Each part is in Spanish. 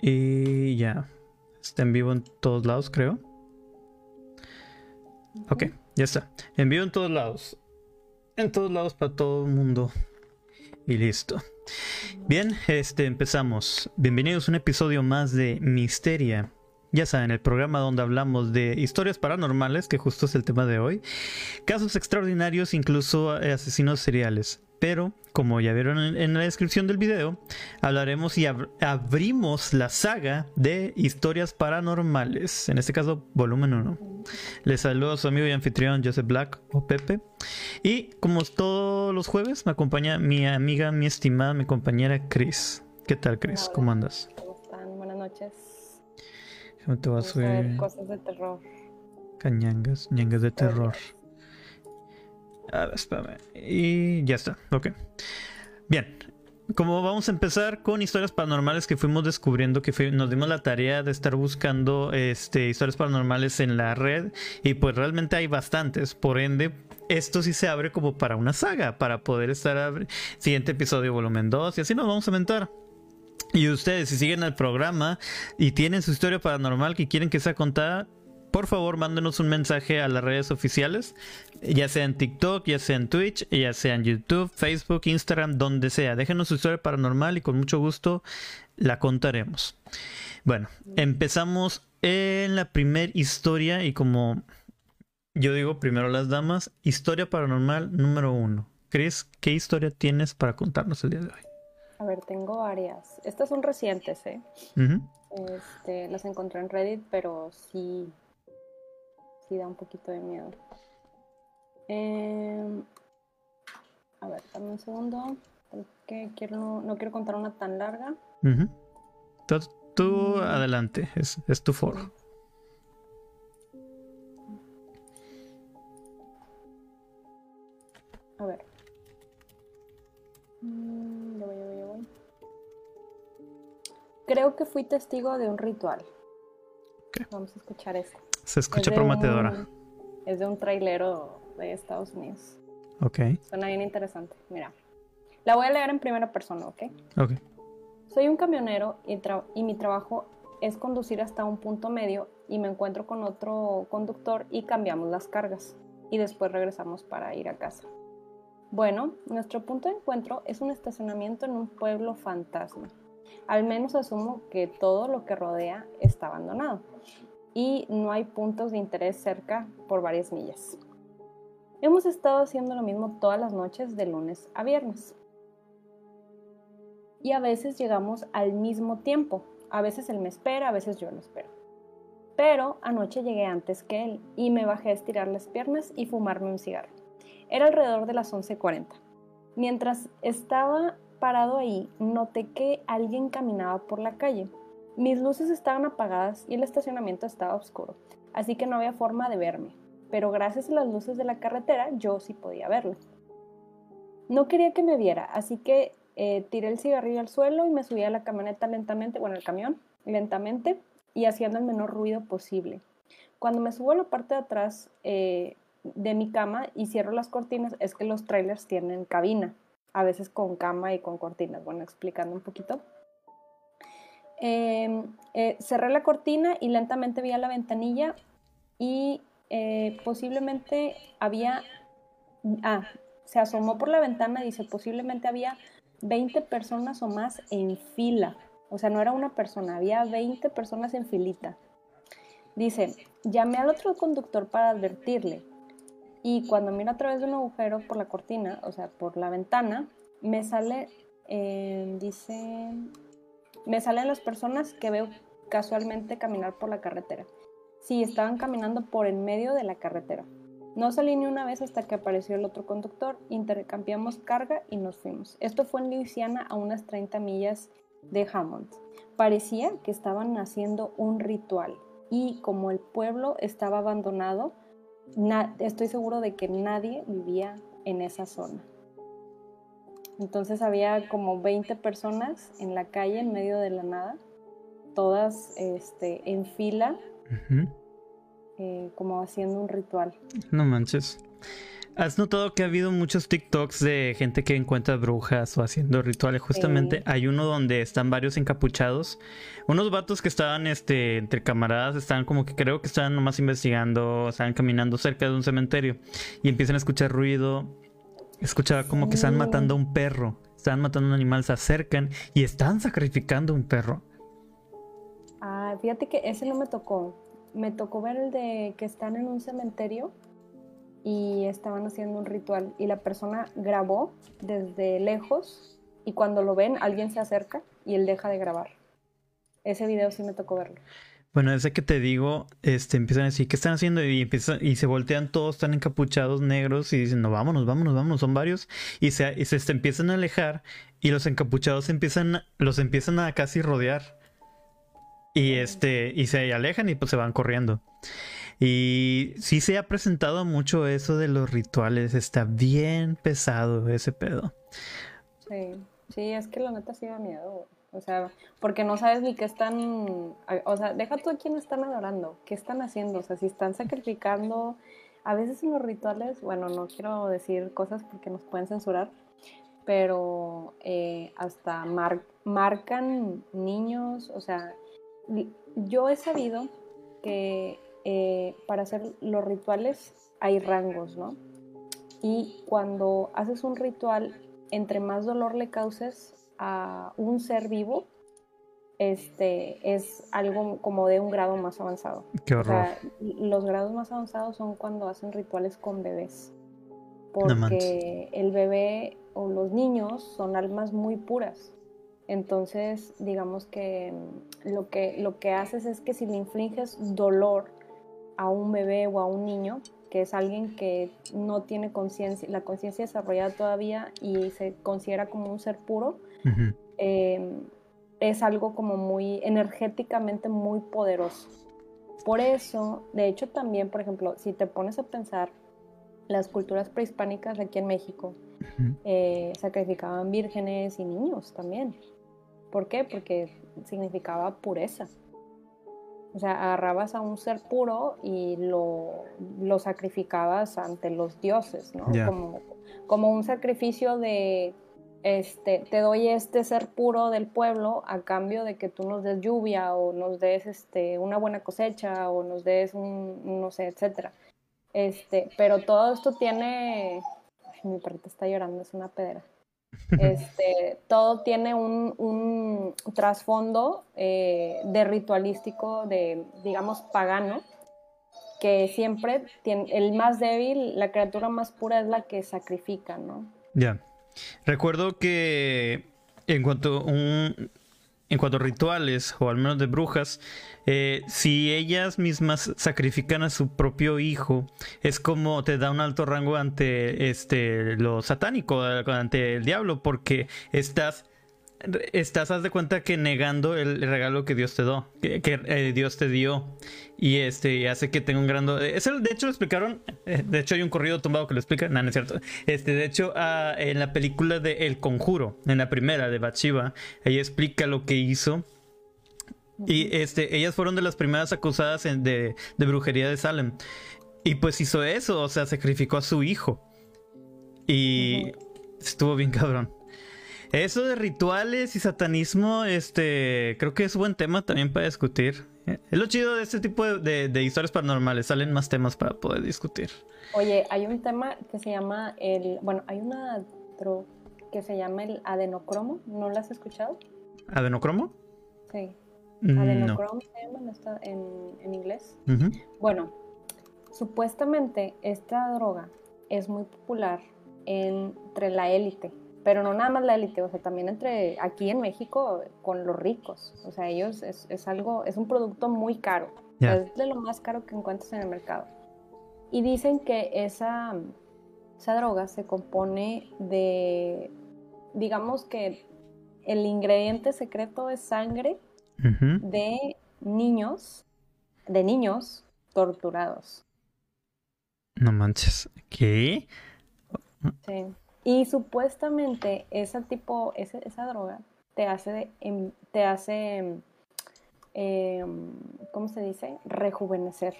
Y ya. Está en vivo en todos lados, creo. Ok, ya está. En vivo en todos lados. En todos lados para todo el mundo. Y listo. Bien, este empezamos. Bienvenidos a un episodio más de Misteria. Ya saben, el programa donde hablamos de historias paranormales, que justo es el tema de hoy, casos extraordinarios, incluso asesinos seriales. Pero, como ya vieron en, la descripción del video, hablaremos y abrimos la saga de historias paranormales. En este caso, volumen 1. Les saludo a su amigo y anfitrión Joseph Black o Pepe. Y como todos los jueves, me acompaña mi amiga, mi estimada, mi compañera Chris. ¿Qué tal, Chris? ¿Cómo andas? ¿Cómo están? Buenas noches. te va a subir? Cosas de terror. Cañangas, ñangas de terror. A ver, espérame. Y ya está, ok. Bien, como vamos a empezar con historias paranormales que fuimos descubriendo, que nos dimos la tarea de estar buscando este, historias paranormales en la red y pues realmente hay bastantes, por ende esto sí se abre como para una saga, para poder estar siguiente episodio volumen 2 y así nos vamos a mentar. Y ustedes, si siguen el programa y tienen su historia paranormal que quieren que sea contada, por favor mándenos un mensaje a las redes oficiales, ya sea en TikTok, ya sea en Twitch, ya sea en YouTube, Facebook, Instagram, donde sea. Déjenos su historia paranormal y con mucho gusto la contaremos. Bueno, empezamos en la primera historia y como yo digo primero las damas, historia paranormal número uno. Chris, ¿qué historia tienes para contarnos el día de hoy? A ver, tengo varias. Estas son recientes, ¿eh? este, las encontré en Reddit, pero sí sí da un poquito de miedo. Em, a ver, dame un segundo. Porque quiero, no, quiero contar una tan larga. tú, mm. adelante, es, es, tu foro. A ver. Mm, Creo que fui testigo de un ritual. Vamos a escuchar esto. Se escucha prometedora. es de un trailero de Estados Unidos. Ok. Suena bien interesante. Mira. La voy a leer en primera persona, ¿ok? Ok. Soy un camionero y, y mi trabajo es conducir hasta un punto medio y me encuentro con otro conductor y cambiamos las cargas. Y después regresamos para ir a casa. Bueno, nuestro punto de encuentro es un estacionamiento en un pueblo fantasma. Al menos asumo que todo lo que rodea está abandonado y no hay puntos de interés cerca por varias millas. Hemos estado haciendo lo mismo todas las noches de lunes a viernes. Y a veces llegamos al mismo tiempo. A veces él me espera, a veces yo lo espero. Pero anoche llegué antes que él y me bajé a estirar las piernas y fumarme un cigarro. Era alrededor de las 11.40. Mientras estaba parado ahí, noté que alguien caminaba por la calle. Mis luces estaban apagadas y el estacionamiento estaba oscuro, así que no había forma de verme, pero gracias a las luces de la carretera yo sí podía verlo. No quería que me viera, así que eh, tiré el cigarrillo al suelo y me subí a la camioneta lentamente, bueno, el camión, lentamente y haciendo el menor ruido posible. Cuando me subo a la parte de atrás eh, de mi cama y cierro las cortinas, es que los trailers tienen cabina, a veces con cama y con cortinas, bueno, explicando un poquito. Em, eh, cerré la cortina y lentamente vi a la ventanilla y eh, posiblemente había, ah, se asomó por la ventana y dice, posiblemente había 20 personas o más en fila. O sea, no era una persona, había 20 personas en filita. Dice, llamé al otro conductor para advertirle. Y cuando miro a través de un agujero por la cortina, o sea, por la ventana, me sale, eh, dice, me salen las personas que veo casualmente caminar por la carretera. Sí, estaban caminando por en medio de la carretera. No salí ni una vez hasta que apareció el otro conductor, intercambiamos carga y nos fuimos. Esto fue en Luisiana a unas 30 millas de Hammond. Parecía que estaban haciendo un ritual y como el pueblo estaba abandonado, estoy seguro de que nadie vivía en esa zona. Entonces había como 20 personas en la calle en medio de la nada, todas este, en fila, eh, como haciendo un ritual. No manches. ¿Has notado que ha habido muchos TikToks de gente que encuentra brujas o haciendo rituales? Justamente hay uno donde están varios encapuchados. Unos vatos que estaban este, entre camaradas, estaban como que creo que estaban nomás investigando, estaban caminando cerca de un cementerio y empiezan a escuchar ruido. Escuchaba como que están matando a un perro, están matando a un animal, se acercan y están sacrificando a un perro. Ah, fíjate que ese no me tocó. Me tocó ver el de que están en un cementerio y estaban haciendo un ritual y la persona grabó desde lejos y cuando lo ven alguien se acerca y él deja de grabar. Ese video sí me tocó verlo. Bueno, ese que te digo, este, empiezan a decir, ¿qué están haciendo? Y, empiezan, y se voltean todos, están encapuchados negros y dicen, no, vámonos, vámonos, vámonos, son varios. Y se, y se, empiezan a alejar y los encapuchados empiezan, los empiezan a casi rodear. Y este, y se alejan y pues se van corriendo. Y sí se ha presentado mucho eso de los rituales. Está bien pesado ese pedo. Sí, sí, es que la neta sí da miedo. O sea, porque no sabes ni qué están. O sea, deja tú a quién están adorando. ¿Qué están haciendo? O sea, si están sacrificando. A veces en los rituales, bueno, no quiero decir cosas porque nos pueden censurar, pero eh, hasta marcan niños. O sea, yo he sabido que eh, para hacer los rituales hay rangos, ¿no? Y cuando haces un ritual, entre más dolor le causes a un ser vivo, este es algo como de un grado más avanzado. Qué horror. los grados más avanzados son cuando hacen rituales con bebés. Porque el bebé o los niños son almas muy puras. Entonces, digamos que lo que, lo que haces es que si le infliges dolor a un bebé o a un niño, que es alguien que no tiene conciencia, la conciencia desarrollada todavía y se considera como un ser puro, em, es algo como muy energéticamente muy poderoso. Por eso, de hecho también, por ejemplo, si te pones a pensar, las culturas prehispánicas aquí en México eh, sacrificaban vírgenes y niños también. ¿Por qué? Porque significaba pureza. O sea, agarrabas a un ser puro y lo, lo sacrificabas ante los dioses, ¿no? Como, como un sacrificio de, este, te doy este ser puro del pueblo a cambio de que tú nos des lluvia o nos des este, una buena cosecha o nos des un, no sé, etcétera. Este, pero todo esto tiene, ay, mi perrita está llorando, es una pedra. Este, todo tiene un, trasfondo eh, de ritualístico, de, digamos, pagano, que siempre tiene, el más débil, la criatura más pura es la que sacrifica, ¿no? Ya. Recuerdo que en cuanto un, en cuanto a rituales, o al menos de brujas, eh, si ellas mismas sacrifican a su propio hijo, es como te da un alto rango ante este lo satánico, ante el diablo, porque estás estás, haz de cuenta que negando el regalo que Dios te dio, que, eh, Dios te dio, y este hace que tenga un gran... de hecho, lo explicaron, eh, de hecho hay un corrido tumbado que lo explica, no, no es cierto. Este, de hecho, ah, en la película de El Conjuro, en la primera de Bathsheba, ella explica lo que hizo. Y este, ellas fueron de las primeras acusadas de, de brujería de Salem. Y pues hizo eso, o sea, sacrificó a su hijo. Y estuvo bien cabrón. Eso de rituales y satanismo, este, creo que es un buen tema también para discutir. Es lo chido de este tipo de, historias paranormales, salen más temas para poder discutir. Oye, hay un tema que se llama el, bueno, hay una que se llama el adenocromo, ¿no lo has escuchado? ¿Adenocromo? Sí. Mm, adenocromo se llama en, inglés. Bueno, supuestamente esta droga es muy popular entre la élite pero no nada más la élite, o sea, también entre aquí en México con los ricos, o sea, ellos es, algo, es un producto muy caro, es de lo más caro que encuentras en el mercado. Y dicen que esa, esa droga se compone de, digamos que el ingrediente secreto es sangre de niños, de niños torturados. No manches, ¿qué? Sí. Y supuestamente ese tipo, esa droga te hace, em, te hace em, ¿cómo se dice? Rejuvenecer.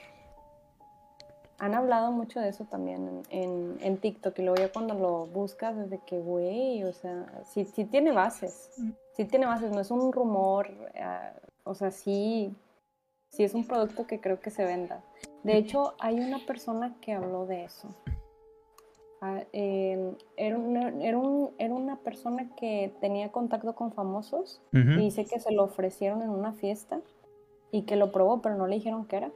han hablado mucho de eso también en, en, TikTok y luego ya cuando lo buscas desde que, güey, o sea, sí, sí, tiene bases, sí tiene bases, no es un rumor, eh, o sea, sí, sí es un producto que creo que se venda. De hecho, hay una persona que habló de eso. Em, era, una, era, un, era, una persona que tenía contacto con famosos y dice que se lo ofrecieron en una fiesta y que lo probó, pero no le dijeron qué era.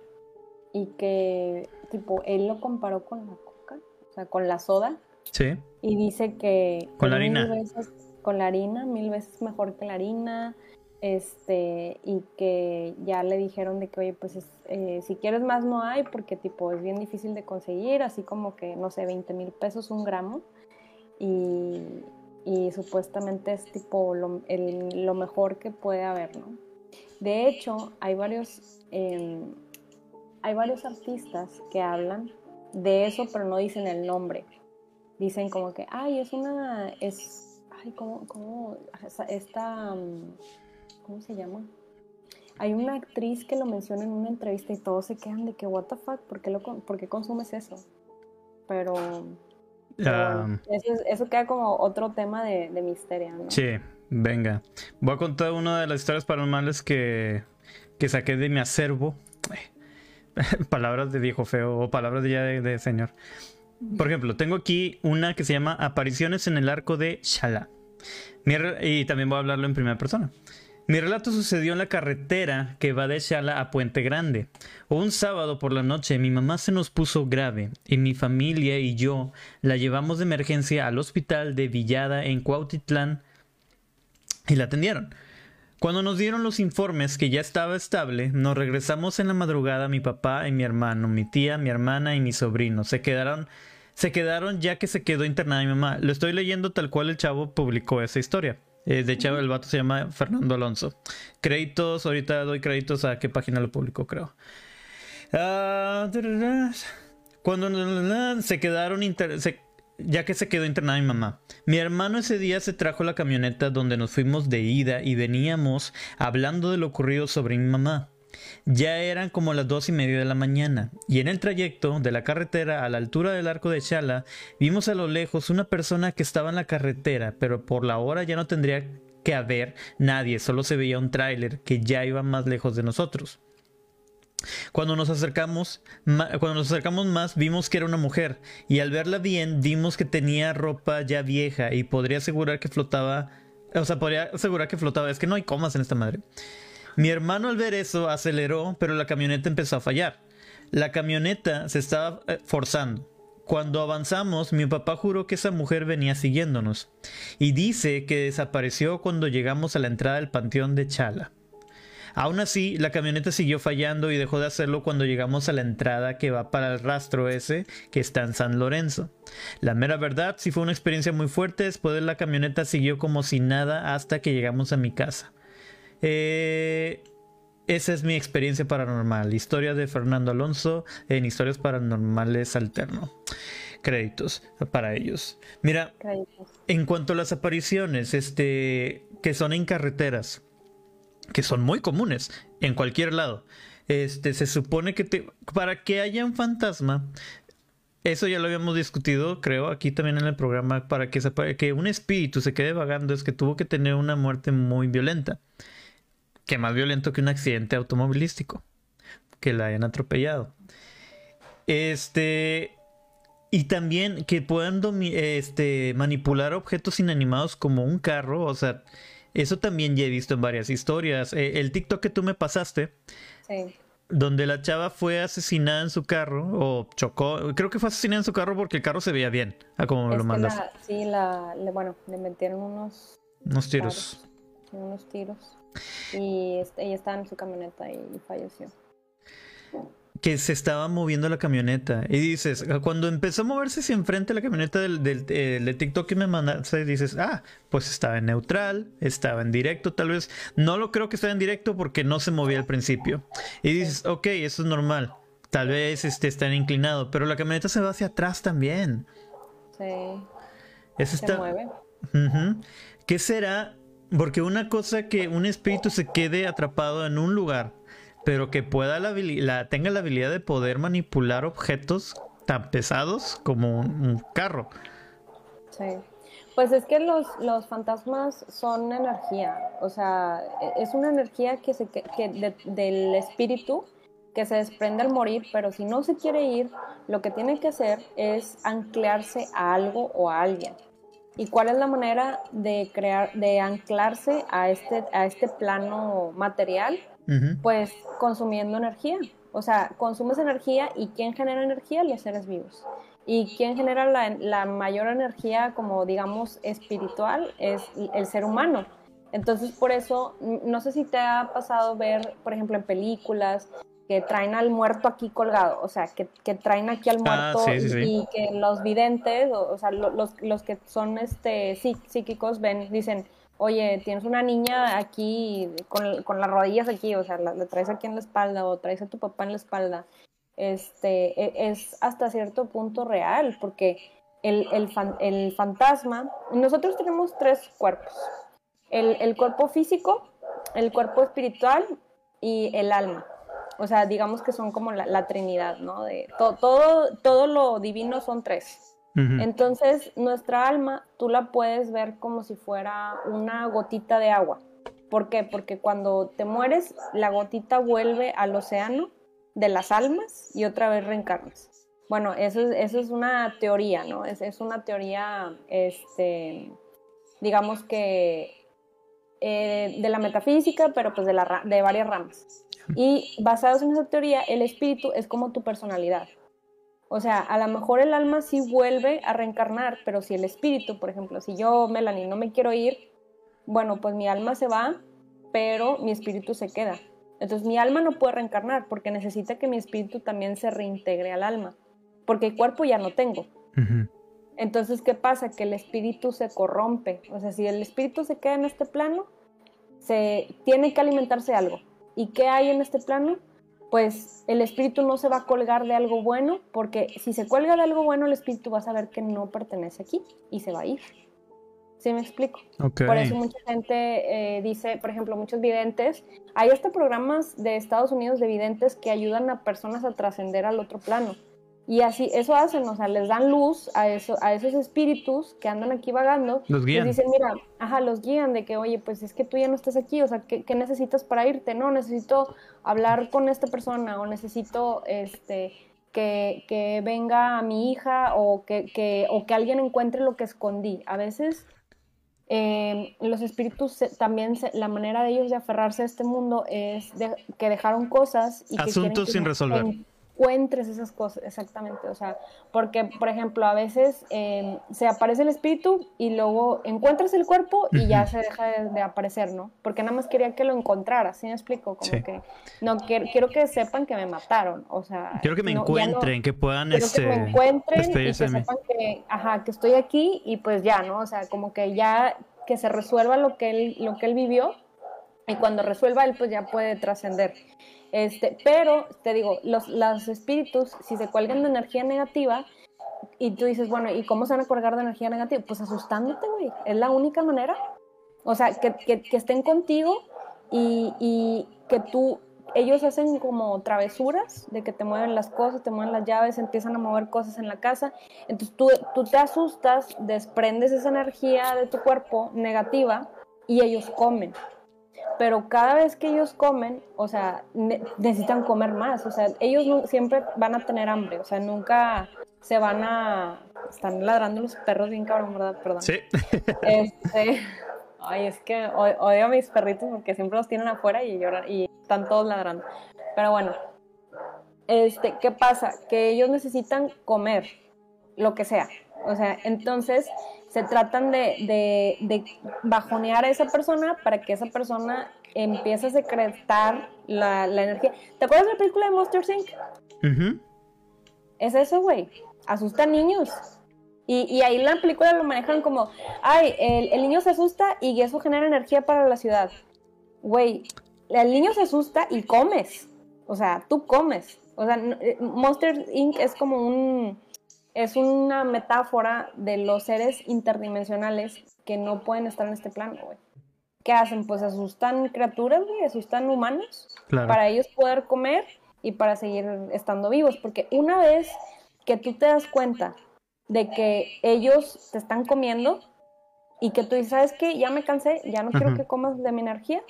Y que, tipo, él lo comparó con la coca, o sea, con la soda. Sí. Y dice que... Con la harina. con la harina, mil veces mejor que la harina este, y que ya le dijeron de que, oye, pues eh, si quieres más no hay, porque tipo es bien difícil de conseguir, así como que, no sé, 20 mil pesos un gramo, y, y, supuestamente es tipo lo, lo, mejor que puede haber, ¿no? De hecho, hay varios, em, hay varios artistas que hablan de eso, pero no dicen el nombre. Dicen como que, ay, es una, es, ay, ¿cómo, cómo, esta... Mm, ¿cómo se llama? Hay una actriz que lo menciona en una entrevista y todos se quedan de que, what the fuck, ¿por qué, lo, por qué consumes eso? Pero, eso, queda como otro tema de, misterio, ¿no? Sí, venga. Voy a contar una de las historias paranormales que, que saqué de mi acervo. palabras de viejo feo o palabras de ya de, señor. Por ejemplo, tengo aquí una que se llama Apariciones en el arco de Shala. Y también voy a hablarlo en primera persona. Mi relato sucedió en la carretera que va de Shala a Puente Grande. Un sábado por la noche mi mamá se nos puso grave y mi familia y yo la llevamos de emergencia al hospital de Villada en Cuautitlán y la atendieron. Cuando nos dieron los informes que ya estaba estable, nos regresamos en la madrugada mi papá y mi hermano, mi tía, mi hermana y mi sobrino. Se quedaron se quedaron ya que se quedó internada mi mamá. Lo estoy leyendo tal cual el chavo publicó esa historia. Eh, de hecho, el vato se llama Fernando Alonso. Créditos, ahorita doy créditos a qué página lo publicó, creo. Ah, cuando se quedaron ya que se quedó internada mi mamá. Mi hermano ese día se trajo la camioneta donde nos fuimos de ida y veníamos hablando de lo ocurrido sobre mi mamá. Ya eran como las dos y media de la mañana, y en el trayecto de la carretera a la altura del arco de Chala, vimos a lo lejos una persona que estaba en la carretera, pero por la hora ya no tendría que haber nadie, solo se veía un tráiler que ya iba más lejos de nosotros. Cuando nos acercamos, cuando nos acercamos más, vimos que era una mujer, y al verla bien, vimos que tenía ropa ya vieja y podría asegurar que flotaba, o sea, podría asegurar que flotaba, es que no hay comas en esta madre. Mi hermano al ver eso aceleró, pero la camioneta empezó a fallar. La camioneta se estaba eh, forzando. Cuando avanzamos, mi papá juró que esa mujer venía siguiéndonos y dice que desapareció cuando llegamos a la entrada del panteón de Chala. Aún así, la camioneta siguió fallando y dejó de hacerlo cuando llegamos a la entrada que va para el rastro ese que está en San Lorenzo. La mera verdad, sí fue una experiencia muy fuerte, después de la camioneta siguió como si nada hasta que llegamos a mi casa. Eh, esa es mi experiencia paranormal. Historia de Fernando Alonso en Historias Paranormales Alterno. Créditos para ellos. Mira, en cuanto a las apariciones, este, que son en carreteras, que son muy comunes en cualquier lado. Este, se supone que para que haya un fantasma, eso ya lo habíamos discutido, creo, aquí también en el programa, para que, que un espíritu se quede vagando es que tuvo que tener una muerte muy violenta que más violento que un accidente automovilístico, que la hayan atropellado. Este, y también que puedan este, manipular objetos inanimados como un carro, o sea, eso también ya he visto en varias historias. Eh, el TikTok que tú me pasaste, donde la chava fue asesinada en su carro, o chocó, creo que fue asesinada en su carro porque el carro se veía bien, a como me lo mandas. sí, la, bueno, le metieron unos... Unos tiros. unos tiros y ella estaba en su camioneta y falleció. Que se estaba moviendo la camioneta. Y dices, cuando empezó a moverse hacia enfrente la camioneta del, del, TikTok que me mandaste, dices, ah, pues estaba en neutral, estaba en directo, tal vez. No lo creo que estaba en directo porque no se movía al principio. Y dices, ok, eso es normal. Tal vez este, está inclinado, pero la camioneta se va hacia atrás también. Sí. Eso se mueve. ¿Qué será porque una cosa que un espíritu se quede atrapado en un lugar pero que pueda la, la, tenga la habilidad de poder manipular objetos tan pesados como un, carro. Sí. Pues es que los, los, fantasmas son energía, o sea, e, es una energía que se que del espíritu que se desprende al morir, pero si no se quiere ir, lo que tiene que hacer es anclarse a algo o a alguien. ¿Y cuál es la manera de crear, de anclarse a este, a este plano material? Pues consumiendo energía. O sea, consumes energía y ¿quién genera energía? Los seres vivos. Y ¿quién genera la, la mayor energía, como digamos, espiritual? Es el ser humano. Entonces, por eso, no sé si te ha pasado ver, por ejemplo, en películas, que traen al muerto aquí colgado, o sea, que, que traen aquí al ah, muerto y, que los videntes, o, sea, los, los, que son este psíquicos ven, dicen, oye, tienes una niña aquí con, con las rodillas aquí, o sea, la, traes aquí en la espalda o traes a tu papá en la espalda. Este, e, es hasta cierto punto real, porque el, el, el fantasma, nosotros tenemos tres cuerpos, el, el cuerpo físico, el cuerpo espiritual y el alma. O sea, digamos que son como la, Trinidad, ¿no? De todo, todo lo divino son tres. Entonces, nuestra alma, tú la puedes ver como si fuera una gotita de agua. ¿Por qué? Porque cuando te mueres, la gotita vuelve al océano de las almas y otra vez reencarnas. Bueno, eso es, eso es una teoría, ¿no? Es, es una teoría, este, digamos que eh, de la metafísica, pero pues de, la, de varias ramas. Y basados en esa teoría, el espíritu es como tu personalidad. O sea, a lo mejor el alma sí vuelve a reencarnar, pero si el espíritu, por ejemplo, si yo, Melanie, no me quiero ir, bueno, pues mi alma se va, pero mi espíritu se queda. Entonces mi alma no puede reencarnar porque necesita que mi espíritu también se reintegre al alma, porque el cuerpo ya no tengo. Entonces, ¿qué pasa? Que el espíritu se corrompe. O sea, si el espíritu se queda en este plano, se tiene que alimentarse algo. ¿Y qué hay en este plano? Pues el espíritu no se va a colgar de algo bueno, porque si se cuelga de algo bueno, el espíritu va a saber que no pertenece aquí y se va a ir. ¿Sí me explico? Por eso mucha gente eh, dice, por ejemplo, muchos videntes, hay hasta programas de Estados Unidos de videntes que ayudan a personas a trascender al otro plano. Y así, eso hacen, o sea, les dan luz a, eso, a esos espíritus que andan aquí vagando. Los guían. Les dicen, mira, ajá, los guían de que, oye, pues es que tú ya no estás aquí, o sea, ¿qué, necesitas para irte? No, necesito hablar con esta persona o necesito, este, que, que venga a mi hija o que, que, o que alguien encuentre lo que escondí. A veces eh, los espíritus también, la manera de ellos de aferrarse a este mundo es que dejaron cosas y Asuntos sin resolver encuentres esas cosas, exactamente, o sea, porque, por ejemplo, a veces em, se aparece el espíritu y luego encuentras el cuerpo y ya se deja de, aparecer, ¿no? Porque nada más quería que lo encontrara, ¿sí me explico? Como que, no, quiero, quiero, que sepan que me mataron, o sea... Quiero que me encuentren, que puedan, quiero este, que me encuentren y que sepan que, ajá, que estoy aquí y pues ya, ¿no? O sea, como que ya que se resuelva lo que él, lo que él vivió y cuando resuelva él pues ya puede trascender. Este, pero te digo, los, los espíritus, si se cuelgan de energía negativa, y tú dices, bueno, ¿y cómo se van a colgar de energía negativa? Pues asustándote, güey. Es la única manera. O sea, que, que, que estén contigo y, y, que tú, ellos hacen como travesuras de que te mueven las cosas, te mueven las llaves, empiezan a mover cosas en la casa. Entonces tú, tú te asustas, desprendes esa energía de tu cuerpo negativa y ellos comen pero cada vez que ellos comen, o sea, necesitan comer más, o sea, ellos siempre van a tener hambre, o sea, nunca se van a... Están ladrando los perros bien cabrón, ¿verdad? Perdón. Sí. Este, ay, es que odio a mis perritos porque siempre los tienen afuera y lloran y están todos ladrando. Pero bueno, este, ¿qué pasa? Que ellos necesitan comer, lo que sea. O sea, entonces se tratan de, de, bajonear a esa persona para que esa persona empiece a secretar la, energía. ¿Te acuerdas de la película de Monster Inc? Es eso, güey. Asusta a niños. Y, y, ahí en la película lo manejan como, ay, el, el, niño se asusta y eso genera energía para la ciudad. Güey, el niño se asusta y comes. O sea, tú comes. O sea, eh, Monster Inc. es como un es una metáfora de los seres interdimensionales que no pueden estar en este plano, güey. ¿qué hacen? Pues asustan criaturas, güey, asustan humanos para ellos poder comer y para seguir estando vivos. Porque una vez que tú te das cuenta de que ellos te están comiendo y que tú dices, ¿sabes qué? Ya me cansé, ya no quiero que comas de mi energía,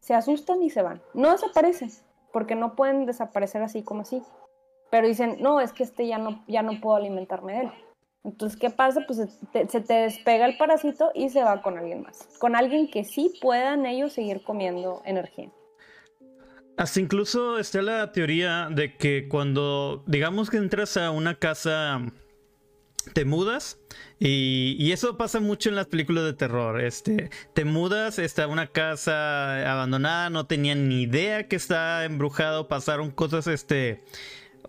se asustan y se van. No desaparecen, porque no pueden desaparecer así como así. Pero dicen, no, es que este ya no, ya no puedo alimentarme de él. Entonces, ¿qué pasa? Pues se te despega el parásito y se va con alguien más. Con alguien que sí puedan ellos seguir comiendo energía. Hasta incluso está la teoría de que cuando, digamos que entras a una casa, te mudas, y, eso pasa mucho en las películas de terror. Este, te mudas, está una casa abandonada, no tenían ni idea que está embrujado, pasaron cosas, este,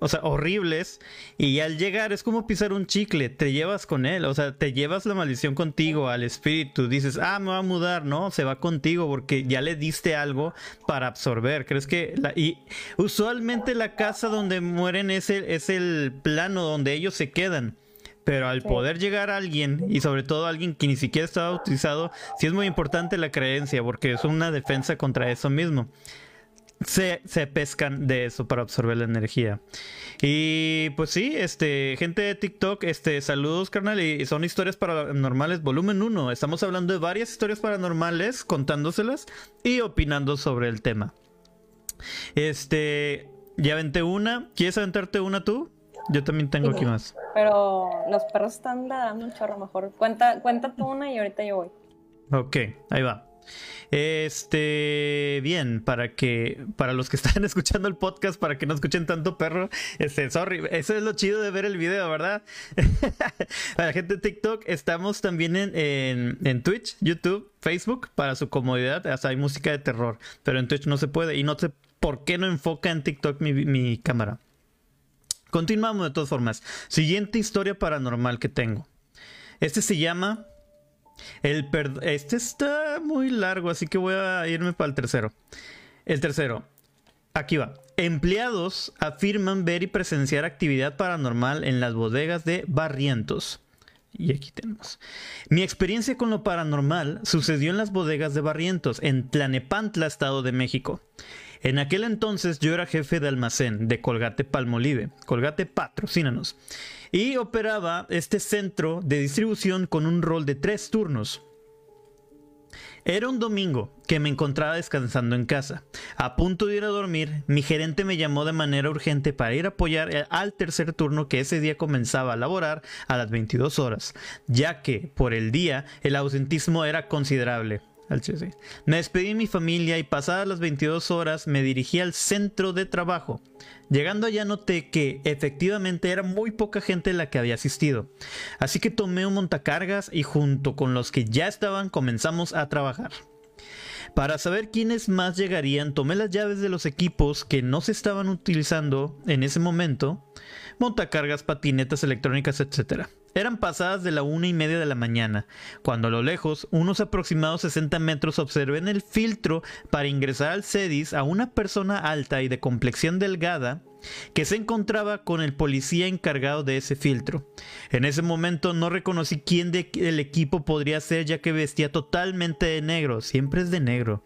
o sea, horribles. Y al llegar es como pisar un chicle, te llevas con él, o sea, te llevas la maldición contigo al espíritu. Dices, ah, me va a mudar, no, se va contigo porque ya le diste algo para absorber. ¿Crees que.? La... Y usualmente la casa donde mueren es el, es el plano donde ellos se quedan. Pero al poder llegar a alguien, y sobre todo a alguien que ni siquiera estaba bautizado, sí es muy importante la creencia, porque es una defensa contra eso mismo se, pescan de eso para absorber la energía. Y pues sí, este, gente de TikTok, este, saludos, carnal. Y son historias paranormales, volumen 1. Estamos hablando de varias historias paranormales, contándoselas y opinando sobre el tema. Este, ya aventé una. ¿Quieres aventarte una tú? Yo también tengo aquí más. Pero los perros están dando un chorro mejor. Cuenta, cuenta tú una y ahorita yo voy. Ok, ahí va. Este, bien, para que, para los que están escuchando el podcast, para que no escuchen tanto perro, este, sorry, eso es lo chido de ver el video, ¿verdad? para la gente de TikTok, estamos también en, en, Twitch, YouTube, Facebook, para su comodidad, hasta hay música de terror, pero en Twitch no se puede y no sé por qué no enfoca en TikTok mi, mi cámara. Continuamos de todas formas. Siguiente historia paranormal que tengo. Este se llama este está muy largo, así que voy a irme para el tercero. El tercero. Aquí va. Empleados afirman ver y presenciar actividad paranormal en las bodegas de Barrientos. Y aquí tenemos. Mi experiencia con lo paranormal sucedió en las bodegas de Barrientos, en Tlanepantla, Estado de México. En aquel entonces yo era jefe de almacén de Colgate Palmolive. Colgate, patrocínanos y operaba este centro de distribución con un rol de tres turnos. Era un domingo que me encontraba descansando en casa. A punto de ir a dormir, mi gerente me llamó de manera urgente para ir a apoyar al tercer turno que ese día comenzaba a laborar a las 22 horas, ya que por el día el ausentismo era considerable. Me despedí de mi familia y pasadas las 22 horas me dirigí al centro de trabajo. Llegando allá noté que efectivamente era muy poca gente la que había asistido. Así que tomé un montacargas y junto con los que ya estaban comenzamos a trabajar. Para saber quiénes más llegarían, tomé las llaves de los equipos que no se estaban utilizando en ese momento, montacargas, patinetas electrónicas, etc. Eran pasadas de la una y media de la mañana, cuando a lo lejos, unos aproximados 60 metros, observé en el filtro para ingresar al CEDIS a una persona alta y de complexión delgada que se encontraba con el policía encargado de ese filtro. En ese momento no reconocí quién del equipo podría ser ya que vestía totalmente de negro, siempre es de negro,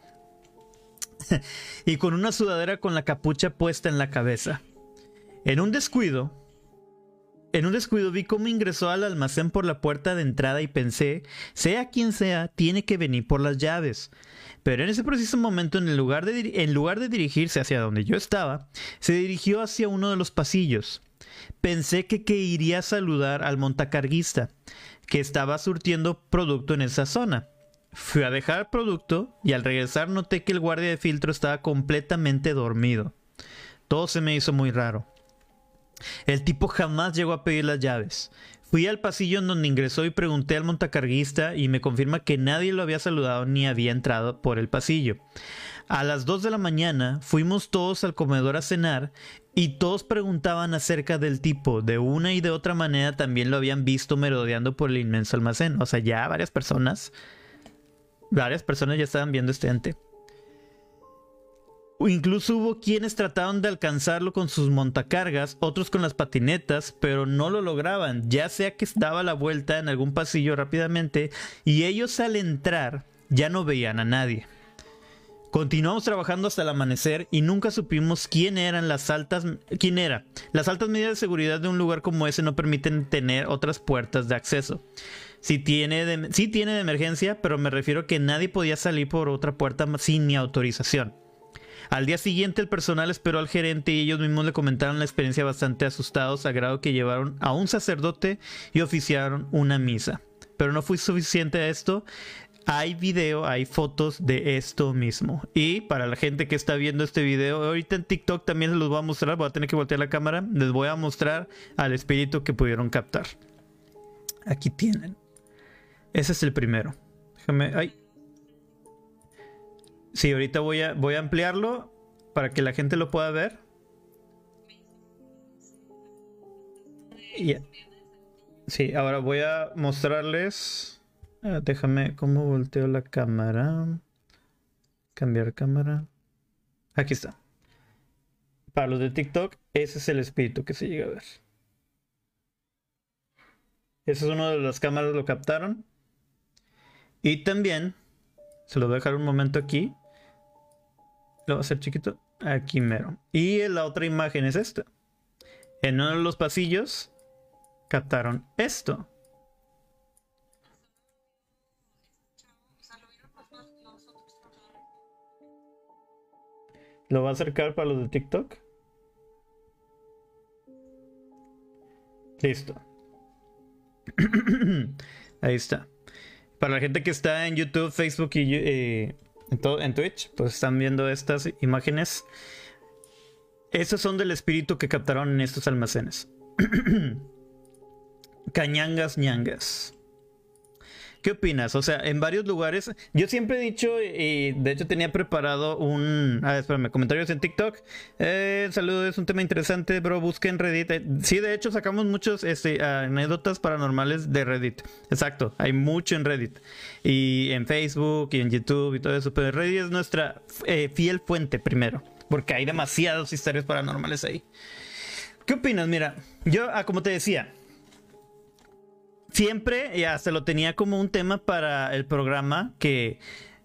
y con una sudadera con la capucha puesta en la cabeza. En un descuido, en un descuido vi cómo ingresó al almacén por la puerta de entrada y pensé, sea quien sea, tiene que venir por las llaves. Pero en ese preciso momento, en, lugar de, en lugar de dirigirse hacia donde yo estaba, se dirigió hacia uno de los pasillos. Pensé que, que iría a saludar al montacarguista, que estaba surtiendo producto en esa zona. Fui a dejar producto y al regresar noté que el guardia de filtro estaba completamente dormido. Todo se me hizo muy raro. El tipo jamás llegó a pedir las llaves. Fui al pasillo en donde ingresó y pregunté al montacarguista y me confirma que nadie lo había saludado ni había entrado por el pasillo. A las 2 de la mañana fuimos todos al comedor a cenar y todos preguntaban acerca del tipo. De una y de otra manera también lo habían visto merodeando por el inmenso almacén. O sea, ya varias personas, varias personas ya estaban viendo este ente. Incluso hubo quienes trataron de alcanzarlo con sus montacargas, otros con las patinetas, pero no lo lograban, ya sea que daba la vuelta en algún pasillo rápidamente y ellos al entrar ya no veían a nadie. Continuamos trabajando hasta el amanecer y nunca supimos quién eran las altas quién era. Las altas medidas de seguridad de un lugar como ese no permiten tener otras puertas de acceso. Si tiene de, sí tiene de emergencia, pero me refiero a que nadie podía salir por otra puerta sin mi autorización. Al día siguiente el personal esperó al gerente y ellos mismos le comentaron la experiencia bastante asustados, a grado que llevaron a un sacerdote y oficiaron una misa. Pero no fue suficiente esto, hay video, hay fotos de esto mismo. Y para la gente que está viendo este video, ahorita en TikTok también se los voy a mostrar, voy a tener que voltear la cámara, les voy a mostrar al espíritu que pudieron captar. Aquí tienen. Ese es el primero. Déjame, ay. Sí, ahorita voy a, voy a ampliarlo para que la gente lo pueda ver. Sí, ahora voy a mostrarles déjame, ¿cómo volteo la cámara? Cambiar cámara. Aquí está. Para los de TikTok, ese es el espíritu que se llega a ver. Ese es uno de las cámaras lo captaron. Y también, se lo voy a dejar un momento aquí. Lo voy a hacer chiquito. Aquí mero. Y la otra imagen es esta. En uno de los pasillos captaron esto. ¿Lo va a acercar para los de TikTok? Listo. Ahí está. Para la gente que está en YouTube, Facebook y eh, en, en Twitch, pues están viendo estas imágenes. Esos son del espíritu que captaron en estos almacenes. Cañangas ñangas. ¿Qué opinas? O sea, en varios lugares, yo siempre he dicho, y de hecho tenía preparado un... Ah, espérame, comentarios en TikTok. Eh, saludos, es un tema interesante, bro, busquen Reddit. Eh, sí, de hecho sacamos muchos este, anécdotas paranormales de Reddit. Exacto, hay mucho en Reddit. Y en Facebook y en YouTube y todo eso. Pero Reddit es nuestra eh, fiel fuente primero, porque hay demasiadas historias paranormales ahí. ¿Qué opinas? Mira, yo, ah, como te decía, siempre, ya se lo tenía como un tema para el programa, que,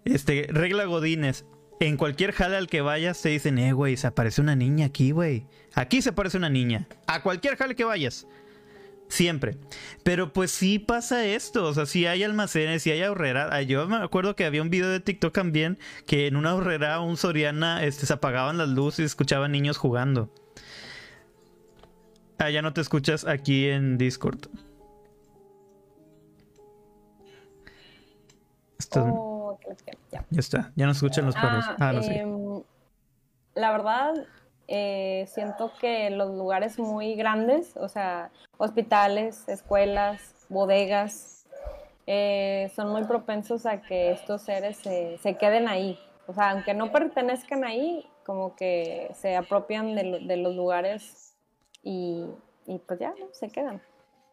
este, regla Godines, en cualquier jale al que vayas se dicen, eh, güey, se aparece una niña aquí, güey. Aquí se aparece una niña. A cualquier jale que vayas. Siempre. Pero pues sí pasa esto. O sea, si hay almacenes, si hay ahorrera. Ah, yo me acuerdo que había un video de TikTok también que en una ahorrera, un Soriana, este, se apagaban las luces y escuchaban niños jugando. Ah, ya no te escuchas aquí en Discord. Oh, ya. está, ya no escuchan los perros. Ah, ah em, la verdad, eh, siento que los lugares muy grandes, o sea, hospitales, escuelas, bodegas, eh, son muy propensos a que estos seres se, queden ahí. O sea, aunque no pertenezcan ahí, como que se apropian de, los lugares y, y pues ya, se quedan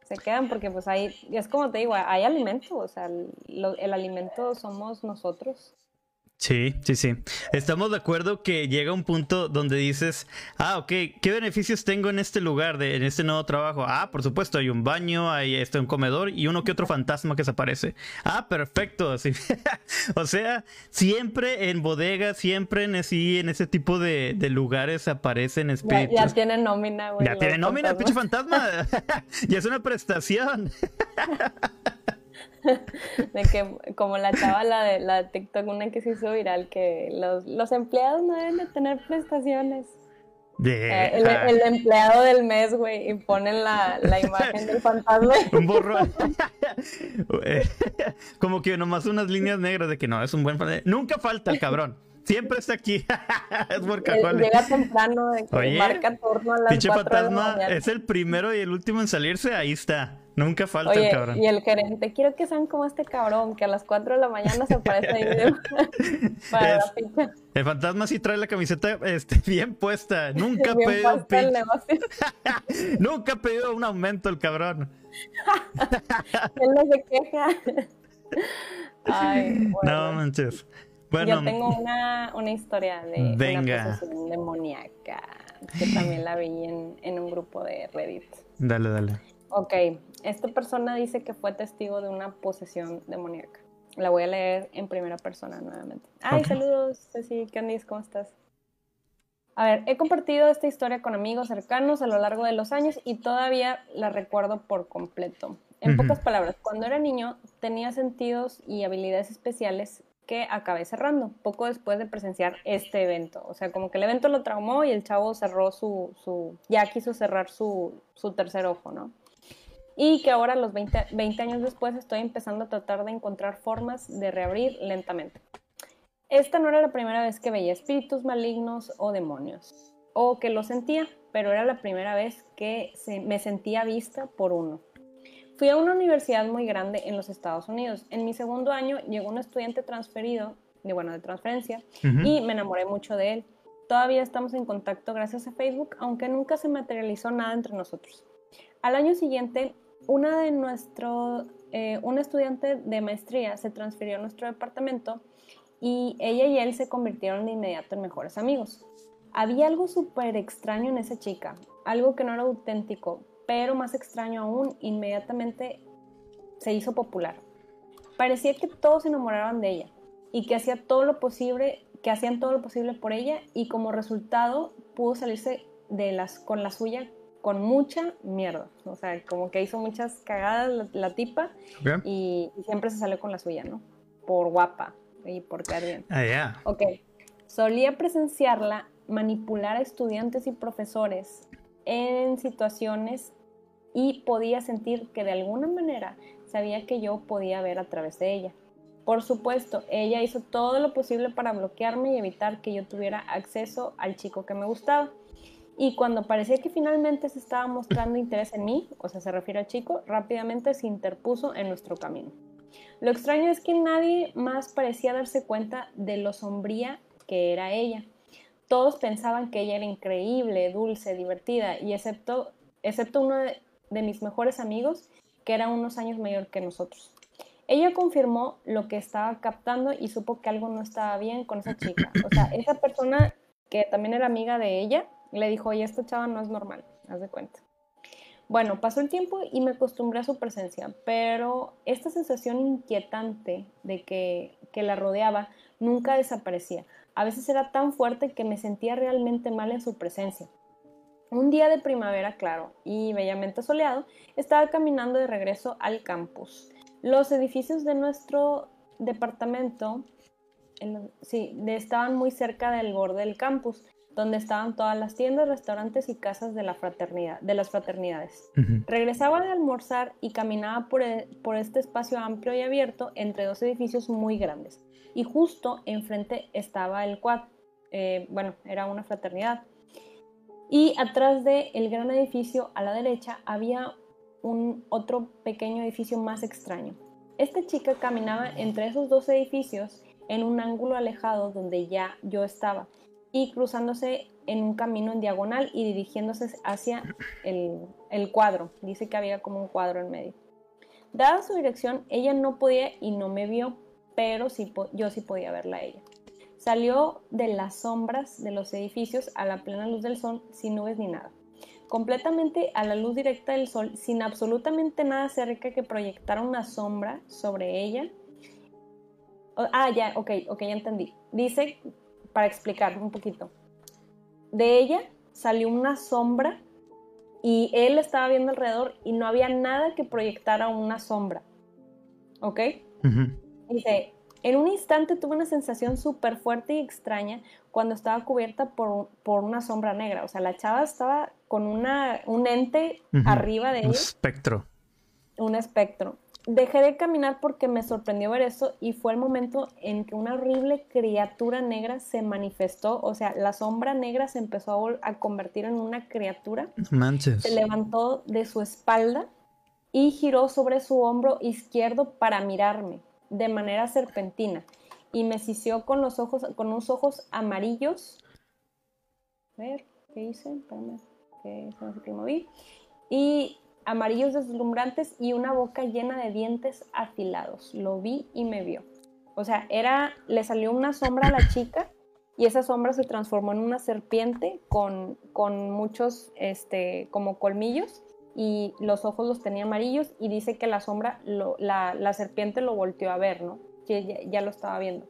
se quedan porque pues ahí, es como te digo, hay alimento, o sea, el alimento somos nosotros. Sí, sí, sí. Estamos de acuerdo que llega un punto donde dices, ah, ok, ¿qué beneficios tengo en este lugar, de, en este nuevo trabajo? Ah, por supuesto, hay un baño, hay este, un comedor y uno que otro fantasma que se aparece. Ah, perfecto. o sea, siempre en bodegas, siempre en, así, en ese tipo de, lugares aparecen espíritus. Ya, tienen nómina, güey. Ya tienen nómina, pinche fantasma. ya es una prestación. de que como la chava la de la TikTok una que se hizo viral que los, los empleados no deben de tener prestaciones eh, el, empleado del mes, güey, y ponen la, la imagen del fantasma. Un borrón. Como que nomás unas líneas negras de que no, es un buen fantasma. Nunca falta el cabrón. Siempre está aquí. es workaholic. Llega temprano, de que marca turno a las Pinche fantasma es el primero y el último en salirse, ahí está. Nunca falta el cabrón. Y el gerente, quiero que sean como este cabrón, que a las 4 de la mañana se aparece ahí para la. El fantasma sí trae la camiseta este, bien puesta. Nunca ha pedido Nunca ha pedido un aumento el cabrón. Él no se queja. Ay, bueno. No manches. Bueno, Yo tengo una, una historia de venga. una posesión demoníaca que también la vi en, en un grupo de Reddit. Dale, dale. Ok, esta persona dice que fue testigo de una posesión demoníaca. La voy a leer en primera persona nuevamente. Ay, saludos, Ceci, Candice, ¿cómo estás? A ver, he compartido esta historia con amigos cercanos a lo largo de los años y todavía la recuerdo por completo. En pocas palabras, cuando era niño tenía sentidos y habilidades especiales que acabé cerrando poco después de presenciar este evento. O sea, como que el evento lo traumó y el chavo cerró su, su ya quiso cerrar su, su tercer ojo, ¿no? Y que ahora, los 20, 20 años después, estoy empezando a tratar de encontrar formas de reabrir lentamente. Esta no era la primera vez que veía espíritus malignos o demonios, o que lo sentía, pero era la primera vez que me sentía vista por uno. Fui a una universidad muy grande en los Estados Unidos. En mi segundo año llegó un estudiante transferido, de, bueno, de transferencia, y me enamoré mucho de él. Todavía estamos en contacto gracias a Facebook, aunque nunca se materializó nada entre nosotros. Al año siguiente, una de nuestro, eh, un estudiante de maestría se transfirió a nuestro departamento y ella y él se convirtieron de inmediato en mejores amigos. Había algo súper extraño en esa chica, algo que no era auténtico, pero más extraño aún, inmediatamente se hizo popular. Parecía que todos se enamoraban de ella y que hacía todo lo posible, que hacían todo lo posible por ella y como resultado pudo salirse de las con la suya con mucha mierda. O sea, como que hizo muchas cagadas la, tipa y, siempre se salió con la suya, ¿no? Por guapa y por quedar bien. Ah, ya. Ok. Solía presenciarla manipular a estudiantes y profesores en situaciones y podía sentir que de alguna manera sabía que yo podía ver a través de ella. Por supuesto, ella hizo todo lo posible para bloquearme y evitar que yo tuviera acceso al chico que me gustaba. Y cuando parecía que finalmente se estaba mostrando interés en mí, o sea, se refiere al chico, rápidamente se interpuso en nuestro camino. Lo extraño es que nadie más parecía darse cuenta de lo sombría que era ella. Todos pensaban que ella era increíble, dulce, divertida, y excepto, excepto uno de, de mis mejores amigos, que era unos años mayor que nosotros. Ella confirmó lo que estaba captando y supo que algo no estaba bien con esa chica. O sea, esa persona que también era amiga de ella, le dijo, oye, esta chava no es normal, haz de cuenta. Bueno, pasó el tiempo y me acostumbré a su presencia, pero esta sensación inquietante de que, que la rodeaba nunca desaparecía. A veces era tan fuerte que me sentía realmente mal en su presencia. Un día de primavera claro y bellamente soleado, estaba caminando de regreso al campus. Los edificios de nuestro departamento estaban muy cerca del borde del campus, donde estaban todas las tiendas, restaurantes y casas de, la fraternidad, de las fraternidades. Regresaba de almorzar y caminaba por, e, por, este espacio amplio y abierto entre dos edificios muy grandes. Y justo enfrente estaba el quad, eh, bueno, era una fraternidad. Y atrás del el gran edificio a la derecha había un otro pequeño edificio más extraño. Esta chica caminaba entre esos dos edificios en un ángulo alejado donde ya yo estaba cruzándose en un camino en diagonal y dirigiéndose hacia el, el cuadro. Dice que había como un cuadro en medio. Dada su dirección, ella no podía y no me vio, pero sí, yo sí podía verla ella. Salió de las sombras de los edificios a la plena luz del sol sin nubes ni nada. Completamente a la luz directa del sol, sin absolutamente nada cerca que proyectara una sombra sobre ella. Ah, ya, ok, ok, ya entendí. Dice, para explicar un poquito, de ella salió una sombra y él estaba viendo alrededor y no había nada que proyectara una sombra. ¿Ok? Dice, en un instante tuve una sensación súper fuerte y extraña cuando estaba cubierta por, por, una sombra negra. O sea, la chava estaba con una, un ente arriba de ella. Un espectro. Un espectro. Dejé de caminar porque me sorprendió ver eso y fue el momento en que una horrible criatura negra se manifestó. O sea, la sombra negra se empezó a, a convertir en una criatura. Manches. Se levantó de su espalda y giró sobre su hombro izquierdo para mirarme de manera serpentina y me sisió con los ojos, con unos ojos amarillos. A ver, ¿qué hice? Espérame, que se moví. Y amarillos deslumbrantes y una boca llena de dientes afilados. Lo vi y me vio. O sea, era, le salió una sombra a la chica y esa sombra se transformó en una serpiente con, con muchos, este, como colmillos y los ojos los tenía amarillos y dice que la sombra, la, serpiente lo volteó a ver, ¿no? ya, ya lo estaba viendo.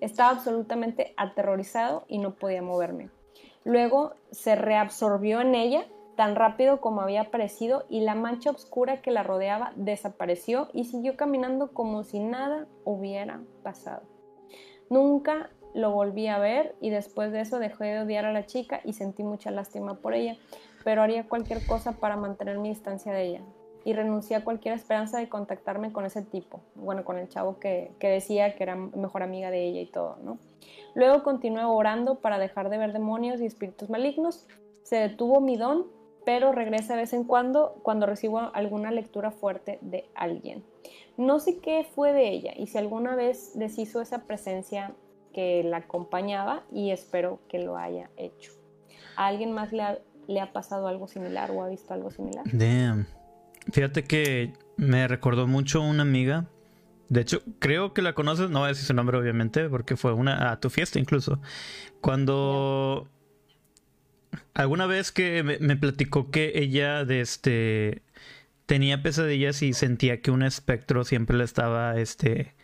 Estaba absolutamente aterrorizado y no podía moverme. Luego se reabsorbió en ella tan rápido como había aparecido y la mancha oscura que la rodeaba desapareció y siguió caminando como si nada hubiera pasado. Nunca lo volví a ver y después de eso dejé de odiar a la chica y sentí mucha lástima por ella, pero haría cualquier cosa para mantener mi distancia de ella y renuncié a cualquier esperanza de contactarme con ese tipo, bueno, con el chavo que, que decía que era mejor amiga de ella y todo, ¿no? Luego continué orando para dejar de ver demonios y espíritus malignos. Se detuvo mi don, pero regresa de vez en cuando cuando recibo alguna lectura fuerte de alguien. No sé qué fue de ella y si alguna vez deshizo esa presencia que la acompañaba y espero que lo haya hecho. ¿A alguien más le ha, le ha pasado algo similar o ha visto algo similar? Damn. Fíjate que me recordó mucho una amiga. De hecho, creo que la conoces, no voy a decir su nombre obviamente, porque fue una a tu fiesta incluso. Cuando alguna vez que me, me platicó que ella de este tenía pesadillas y sentía que un espectro siempre le estaba este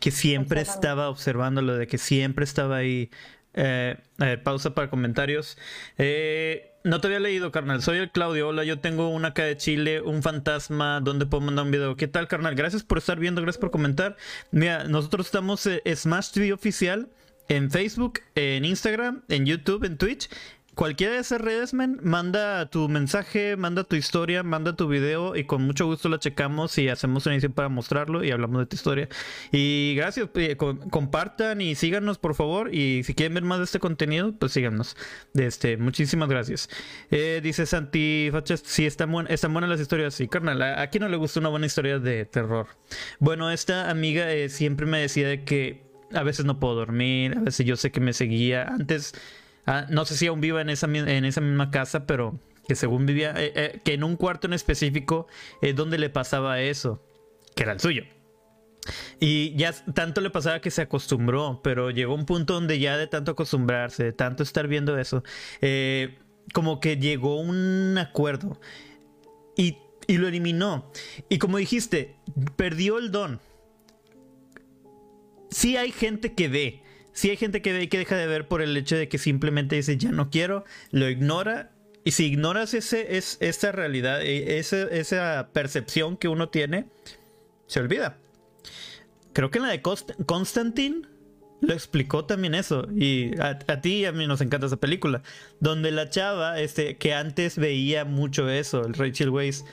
que siempre Observando. estaba observándolo, de que siempre estaba ahí. Eh, a ver, pausa para comentarios. Eh, no te había leído, carnal. Soy el Claudio. Hola, yo tengo una acá de Chile, un fantasma. ¿Dónde puedo mandar un video? ¿Qué tal, carnal? Gracias por estar viendo, gracias por comentar. Mira, nosotros estamos eh, Smash TV Oficial en Facebook, en Instagram, en YouTube, en Twitch. Cualquiera de esas redes, man, manda tu mensaje, manda tu historia, manda tu video y con mucho gusto la checamos y hacemos una edición para mostrarlo y hablamos de tu historia. Y gracias, eh, com- compartan y síganos por favor y si quieren ver más de este contenido, pues síganos. Este, muchísimas gracias. Eh, dice Santi Fachas, sí, están, buen- están buenas las historias. Sí, carnal, ¿a, a quién no le gusta una buena historia de terror? Bueno, esta amiga eh, siempre me decía de que a veces no puedo dormir, a veces yo sé que me seguía. Antes, ah, no sé si aún viva en esa, en esa misma casa, pero que según vivía, eh, eh, que en un cuarto en específico es donde le pasaba eso, que era el suyo. Y ya tanto le pasaba que se acostumbró, pero llegó un punto donde ya de tanto acostumbrarse, de tanto estar viendo eso, eh, como que llegó un acuerdo y, y lo eliminó. Y como dijiste, perdió el don. Sí hay gente que ve, sí hay gente que ve que deja de ver por el hecho de que simplemente dice ya no quiero, lo ignora. Y si ignoras ese, es, esa realidad, eh, esa, esa percepción que uno tiene, se olvida. Creo que en la de Const- Constantine lo explicó también eso. Y a, a ti y a mí nos encanta esa película. Donde la chava, este, que antes veía mucho eso, el Rachel Weisz,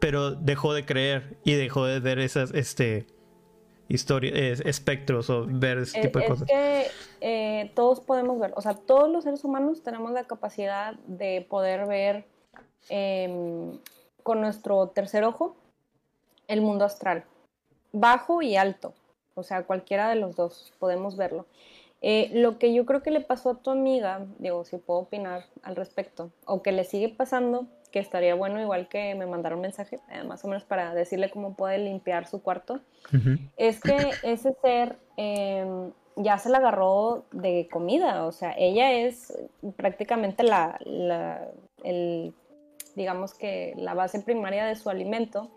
pero dejó de creer y dejó de ver esas, este, historias, espectros o ver ese Eh, tipo de es cosas. que eh, todos podemos ver, o sea, todos los seres humanos tenemos la capacidad de poder ver em, con nuestro tercer ojo el mundo astral, bajo y alto, o sea, cualquiera de los dos podemos verlo. Eh, lo que yo creo que le pasó a tu amiga, digo, si puedo opinar al respecto, o que le sigue pasando, que estaría bueno igual que me mandara un mensaje, eh, más o menos para decirle cómo puede limpiar su cuarto, es que ese ser eh, ya se la agarró de comida, o sea, ella es prácticamente la, la- el, digamos que la base primaria de su alimento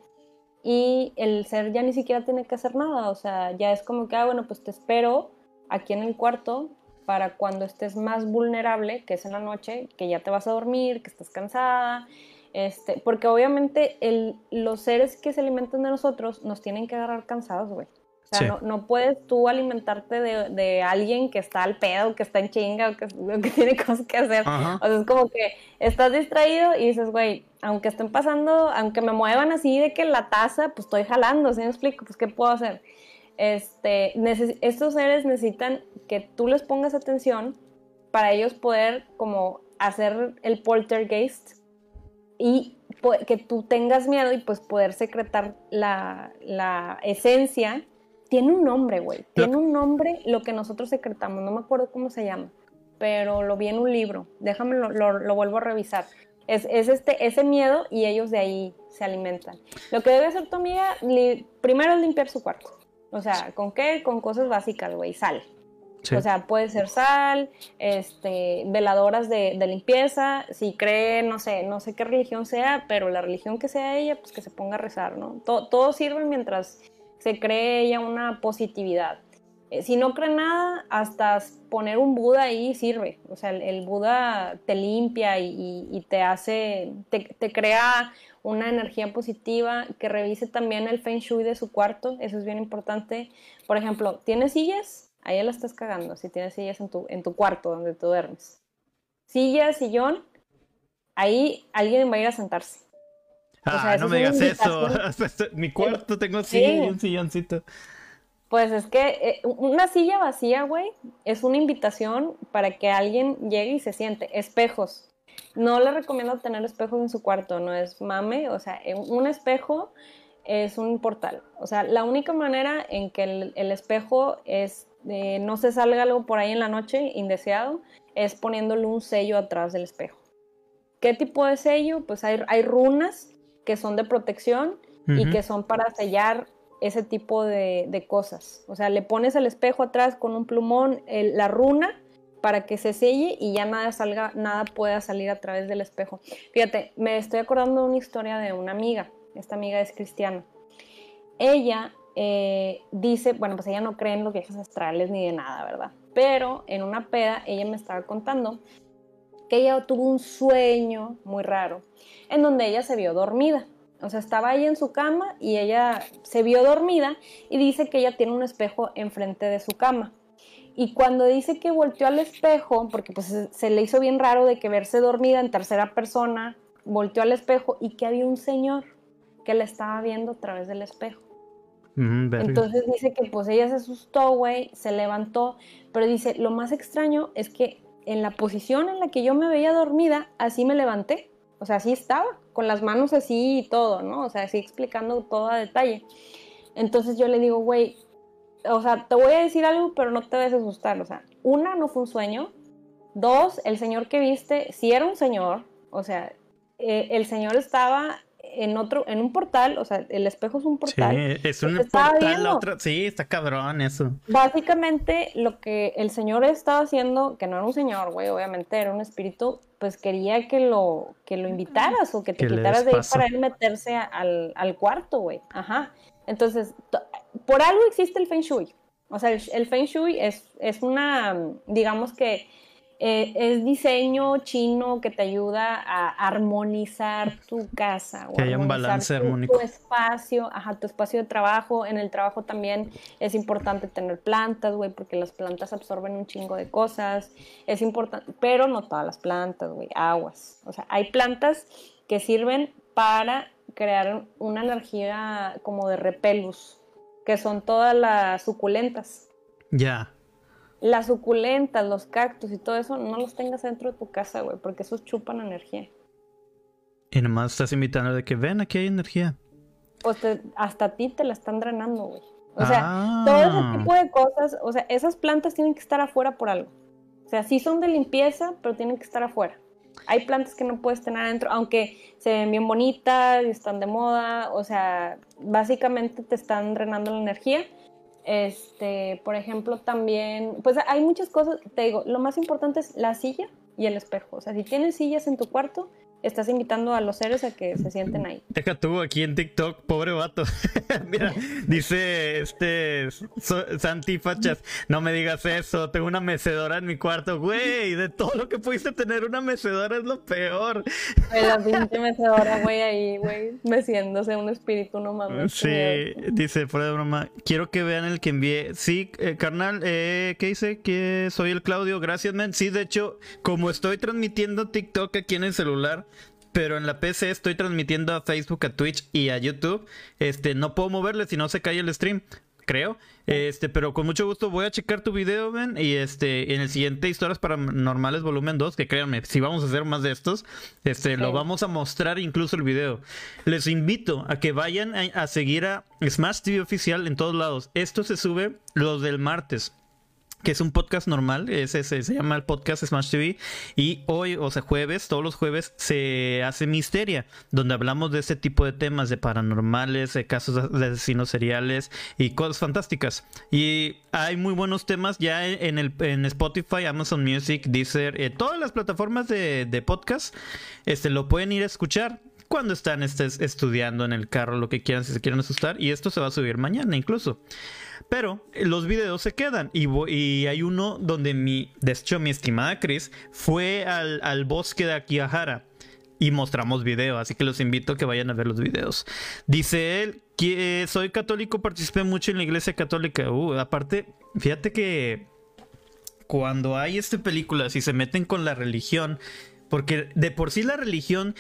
y el ser ya ni siquiera tiene que hacer nada, o sea, ya es como que, ah, bueno, pues te espero aquí en el cuarto para cuando estés más vulnerable, que es en la noche, que ya te vas a dormir, que estás cansada, este, porque obviamente el, los seres que se alimentan de nosotros nos tienen que agarrar cansados, güey. O sea, Sí. no, no puedes tú alimentarte de, de alguien que está al pedo, que está en chinga, o que, o que tiene cosas que hacer. Ajá. O sea, es como que estás distraído y dices, güey, aunque estén pasando, aunque me muevan así de que la taza, pues estoy jalando, ¿sí me explico? Pues, ¿qué puedo hacer? Este, estos seres necesitan que tú les pongas atención para ellos poder como hacer el poltergeist y que tú tengas miedo y pues poder secretar la, la esencia. Tiene un nombre, güey. Tiene un nombre lo que nosotros secretamos. No me acuerdo cómo se llama, pero lo vi en un libro. Déjame, lo, lo- lo vuelvo a revisar. Es, es este, ese miedo y ellos de ahí se alimentan. Lo que debe hacer tu amiga, li- primero es limpiar su cuarto. O sea, ¿con qué? Con cosas básicas, güey. Sal. Sí. O sea, puede ser sal, este, veladoras de, de limpieza, si cree, no sé, no sé qué religión sea, pero la religión que sea ella, pues que se ponga a rezar, ¿no? Todo, todo sirve mientras se cree ella una positividad. Eh, si no cree nada, hasta poner un Buda ahí sirve. O sea, el, Buda te limpia y, te hace, te, crea una energía positiva, que revise también el feng shui de su cuarto, eso es bien importante. Por ejemplo, ¿tienes sillas? Ahí la estás cagando, si tienes sillas en tu, en tu cuarto donde tú duermes. Silla, sillón, ahí alguien va a ir a sentarse. Ah, no me digas eso. Mi cuarto tengo así un silloncito. Pues es que eh, una silla vacía, güey, es una invitación para que alguien llegue y se siente. Espejos. No le recomiendo tener espejos en su cuarto, no es mame. O sea, un espejo es un portal. O sea, la única manera en que el, espejo es, eh, no se salga algo por ahí en la noche indeseado es poniéndole un sello atrás del espejo. ¿Qué tipo de sello? Pues hay, hay runas que son de protección y que son para sellar ese tipo de, cosas. O sea, le pones el espejo atrás con un plumón, la runa, para que se selle y ya nada salga, nada pueda salir a través del espejo. Fíjate, me estoy acordando de una historia de una amiga. Esta amiga es cristiana. Ella eh, dice, bueno, pues ella no cree en los viajes astrales ni de nada, ¿verdad? Pero en una peda ella me estaba contando que ella tuvo un sueño muy raro en donde ella se vio dormida. O sea, estaba ahí en su cama y ella se vio dormida y dice que ella tiene un espejo enfrente de su cama. Y cuando dice que volteó al espejo, porque pues se le hizo bien raro de que verse dormida en tercera persona, volteó al espejo y que había un señor que la estaba viendo a través del espejo. Entonces dice que pues ella se asustó, güey, se levantó, pero dice, lo más extraño es que en la posición en la que yo me veía dormida, así me levanté. O sea, así estaba, con las manos así y todo, ¿no? O sea, así explicando todo a detalle. Entonces yo le digo, güey, o sea, te voy a decir algo, pero no te debes asustar. O sea, una, no fue un sueño. Dos, el señor que viste, sí era un señor. O sea, eh, el señor estaba en otro, en un portal, o sea, el espejo es un portal. Sí, es un portal, otro, sí, está cabrón eso. Básicamente lo que el señor estaba haciendo, que no era un señor, güey, obviamente era un espíritu, pues quería que lo, que lo invitaras o que te quitaras de ahí para él meterse al, al cuarto, güey. Ajá. Entonces, por algo existe el Feng Shui. O sea, el, el Feng Shui es, es una, digamos que eh, es diseño chino que te ayuda a armonizar tu casa. que haya un balance armónico. Tu espacio, ajá, tu espacio de trabajo. En el trabajo también es importante tener plantas, güey, porque las plantas absorben un chingo de cosas. Es importante, pero no todas las plantas, güey, aguas. O sea, hay plantas que sirven para crear una energía como de repelus, que son todas las suculentas. Ya las suculentas, los cactus y todo eso, no los tengas dentro de tu casa, güey, porque esos chupan energía. Y nomás estás invitando de que ven, aquí hay energía. Pues hasta a ti te la están drenando, güey. O sea, todo ese ah. tipo de cosas, o sea, esas plantas tienen que estar afuera por algo. O sea, sí son de limpieza, pero tienen que estar afuera. Hay plantas que no puedes tener adentro, aunque se ven bien bonitas y están de moda. O sea, básicamente te están drenando la energía este, por ejemplo, también, pues hay muchas cosas, te digo, lo más importante es la silla y el espejo. O sea, si tienes sillas en tu cuarto, estás invitando a los seres a que se sienten ahí. Deja tú aquí en TikTok, pobre vato. Mira, dice este Santi Fachas, no me digas eso, tengo una mecedora en mi cuarto, güey, de todo lo que pudiste tener una mecedora es lo peor. la pinche mecedora, güey, ahí, güey, meciéndose un espíritu no mames. Sí, dice, fuera de broma, quiero que vean el que envié. Sí, eh, carnal, eh, ¿qué dice? Que soy el Claudio, gracias, man. Sí, de hecho, como estoy transmitiendo TikTok aquí en el celular, pero en la PC estoy transmitiendo a Facebook, a Twitch y a YouTube. Este, no puedo moverle si no se cae el stream, creo. Este, pero con mucho gusto voy a checar tu video, ven, y este, en el siguiente Historias Paranormales volumen 2, que créanme, si vamos a hacer más de estos, este, lo vamos a mostrar incluso el video. Les invito a que vayan a, a seguir a Smash TV oficial en todos lados. Esto se sube los del martes que es un podcast normal, ese, se llama el podcast Smash TV. Y hoy, o sea, jueves, todos los jueves, se hace Misteria, donde hablamos de ese tipo de temas, de paranormales, de casos de asesinos seriales y cosas fantásticas. Y hay muy buenos temas ya en, el, en Spotify, Amazon Music, Deezer, eh, todas las plataformas de, de podcast, este, lo pueden ir a escuchar cuando están estés estudiando en el carro, lo que quieran, si se quieren asustar. Y esto se va a subir mañana incluso. Pero eh, los videos se quedan. Y, hay uno donde mi, de hecho, mi estimada Chris fue al, bosque de Akihara y mostramos video, así que los invito a que vayan a ver los videos. Dice él que soy católico, participé mucho en la iglesia católica. Uh, aparte, fíjate que cuando hay este películas y se meten con la religión, porque de por sí la religión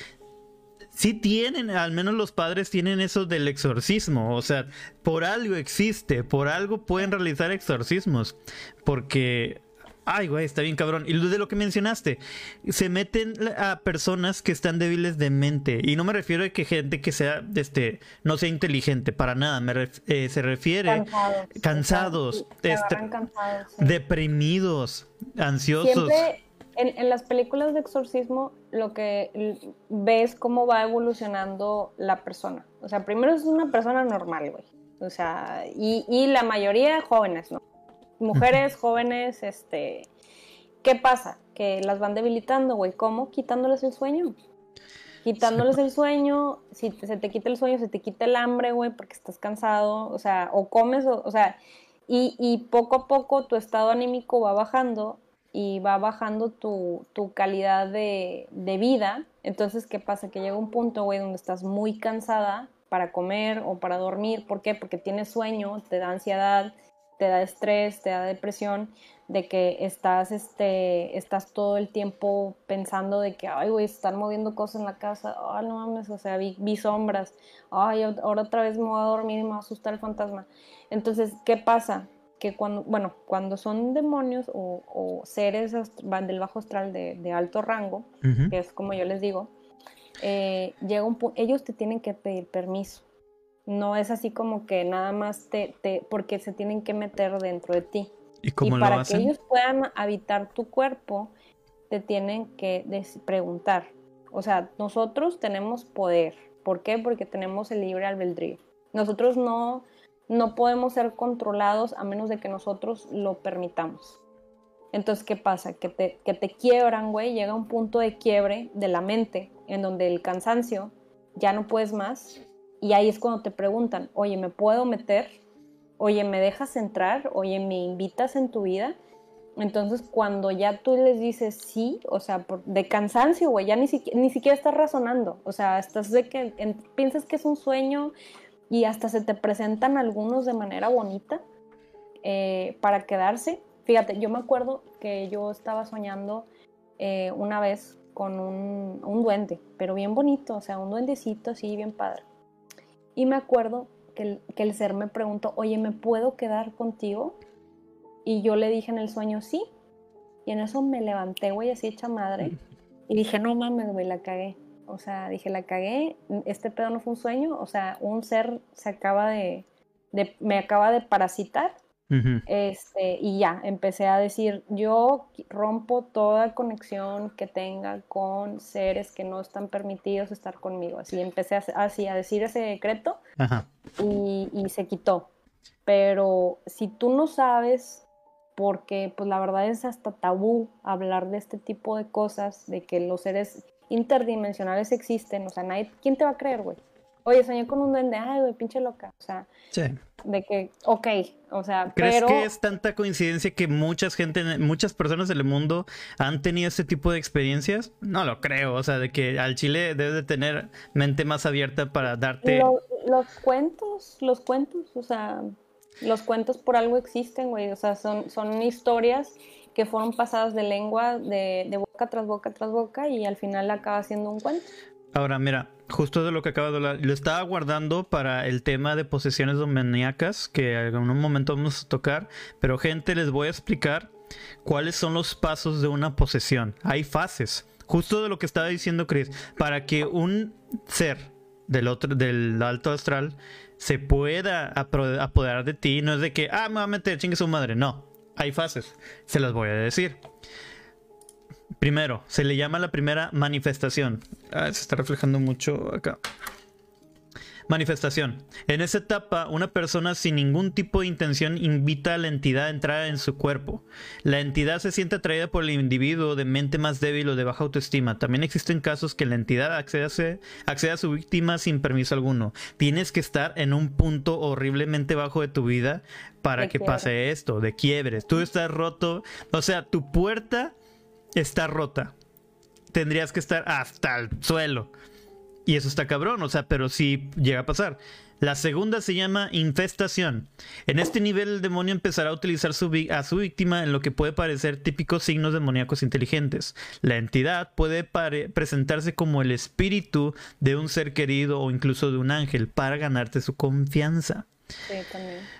sí tienen, al menos los padres tienen eso del exorcismo, o sea, por algo existe, por algo pueden realizar exorcismos, porque Ay, güey, está bien cabrón. Y de lo que mencionaste, se meten a personas que están débiles de mente. Y no me refiero a que gente que sea, este, no sea inteligente, para nada. Me eh, se refiere cansados, este, deprimidos, ansiosos. Siempre en, en, las películas de exorcismo, lo que ves cómo va evolucionando la persona. O sea, primero es una persona normal, güey. O sea, y, y la mayoría jóvenes, ¿no? mujeres jóvenes, este, ¿qué pasa? Que las van debilitando, güey. ¿Cómo? Quitándoles el sueño. Quitándoles el sueño, si se te quita el sueño, se te quita el hambre, güey, porque estás cansado, o sea, o comes, o, sea, y, y, poco a poco tu estado anímico va bajando y va bajando tu, tu calidad de, de, vida. Entonces, ¿qué pasa? Que llega un punto, güey, donde estás muy cansada para comer o para dormir. ¿Por qué? Porque tienes sueño, te da ansiedad, te da estrés, te da depresión, de que estás, este, estás todo el tiempo pensando de que, ay, güey, están moviendo cosas en la casa, ay, no mames, o sea, vi, sombras, ay, ahora otra vez me voy a dormir y me va a asustar el fantasma. Entonces, ¿qué pasa? Que cuando, bueno, cuando son demonios o, seres van del bajo astral de, alto rango, que es como yo les digo, eh, llega un ellos te tienen que pedir permiso. No es así como que nada más te, te porque se tienen que meter dentro de ti. Y, cómo para que ellos puedan habitar tu cuerpo, te tienen que preguntar. O sea, nosotros tenemos poder. ¿Por qué? Porque tenemos el libre albedrío. Nosotros no, no podemos ser controlados a menos de que nosotros lo permitamos. Entonces, ¿qué pasa? Que te, que te quiebran, güey. Llega un punto de quiebre de la mente en donde el cansancio ya no puedes más y ahí es cuando te preguntan, oye, ¿me puedo meter? Oye, ¿me dejas entrar? Oye, ¿me invitas en tu vida? Entonces, cuando ya tú les dices sí, o sea, de cansancio, güey, ya ni, ni siquiera estás razonando. O sea, estás de que piensas que es un sueño y hasta se te presentan algunos de manera bonita eh, para quedarse. Fíjate, yo me acuerdo que yo estaba soñando eh, una vez con un, un duende, pero bien bonito, o sea, un duendecito así, bien padre. Y me acuerdo que el, ser me preguntó, oye, ¿me puedo quedar contigo? Y yo le dije en el sueño, sí. Y en eso me levanté, güey, así hecha madre. Y dije, no mames, güey, la cagué. O sea, dije, la cagué. Este pedo no fue un sueño. O sea, un ser se acaba de me acaba de parasitar este, y ya, empecé a decir, yo rompo toda conexión que tenga con seres que no están permitidos estar conmigo. Así empecé así a decir ese decreto Y, y se quitó. Pero si tú no sabes, porque pues la verdad es hasta tabú hablar de este tipo de cosas, de que los seres interdimensionales existen, o sea, nadie, ¿quién te va a creer, güey? Oye, soñé con un duende, ay, güey, pinche loca. O sea, sí. de que, ok, o sea, ¿Crees pero... que es tanta coincidencia que muchas gente, muchas personas del mundo han tenido este tipo de experiencias? No lo creo, o sea, de que al Chile debe de tener mente más abierta para darte... los cuentos, los cuentos, o sea, los cuentos por algo existen, güey, o sea, son, son historias que fueron pasadas de lengua, de, boca tras boca tras boca y al final acaba siendo un cuento. Ahora, mira, justo de lo que acaba de hablar, lo estaba guardando para el tema de posesiones demoníacas, que en un momento vamos a tocar, pero gente, les voy a explicar cuáles son los pasos de una posesión. Hay fases, justo de lo que estaba diciendo Chris, para que un ser del otro, del alto astral, se pueda apoderar de ti, no es de que, ah, me va a meter, chingue su madre, no, hay fases, se las voy a decir. Primero, se le llama la primera manifestación. Ah, se está reflejando mucho acá. Manifestación. En esa etapa, una persona sin ningún tipo de intención invita a la entidad a entrar en su cuerpo. La entidad se siente atraída por el individuo de mente más débil o de baja autoestima. También existen casos que la entidad accede a, su víctima sin permiso alguno. Tienes que estar en un punto horriblemente bajo de tu vida para que pase esto, de quiebres. Tú estás roto, o sea, tu puerta está rota. Tendrías que estar hasta el suelo. Y eso está cabrón, o sea, pero sí llega a pasar. La segunda se llama infestación. En este nivel el demonio empezará a utilizar a su víctima en lo que puede parecer típicos signos demoníacos inteligentes. La entidad puede presentarse como el espíritu de un ser querido o incluso de un ángel para ganarte su confianza. Sí,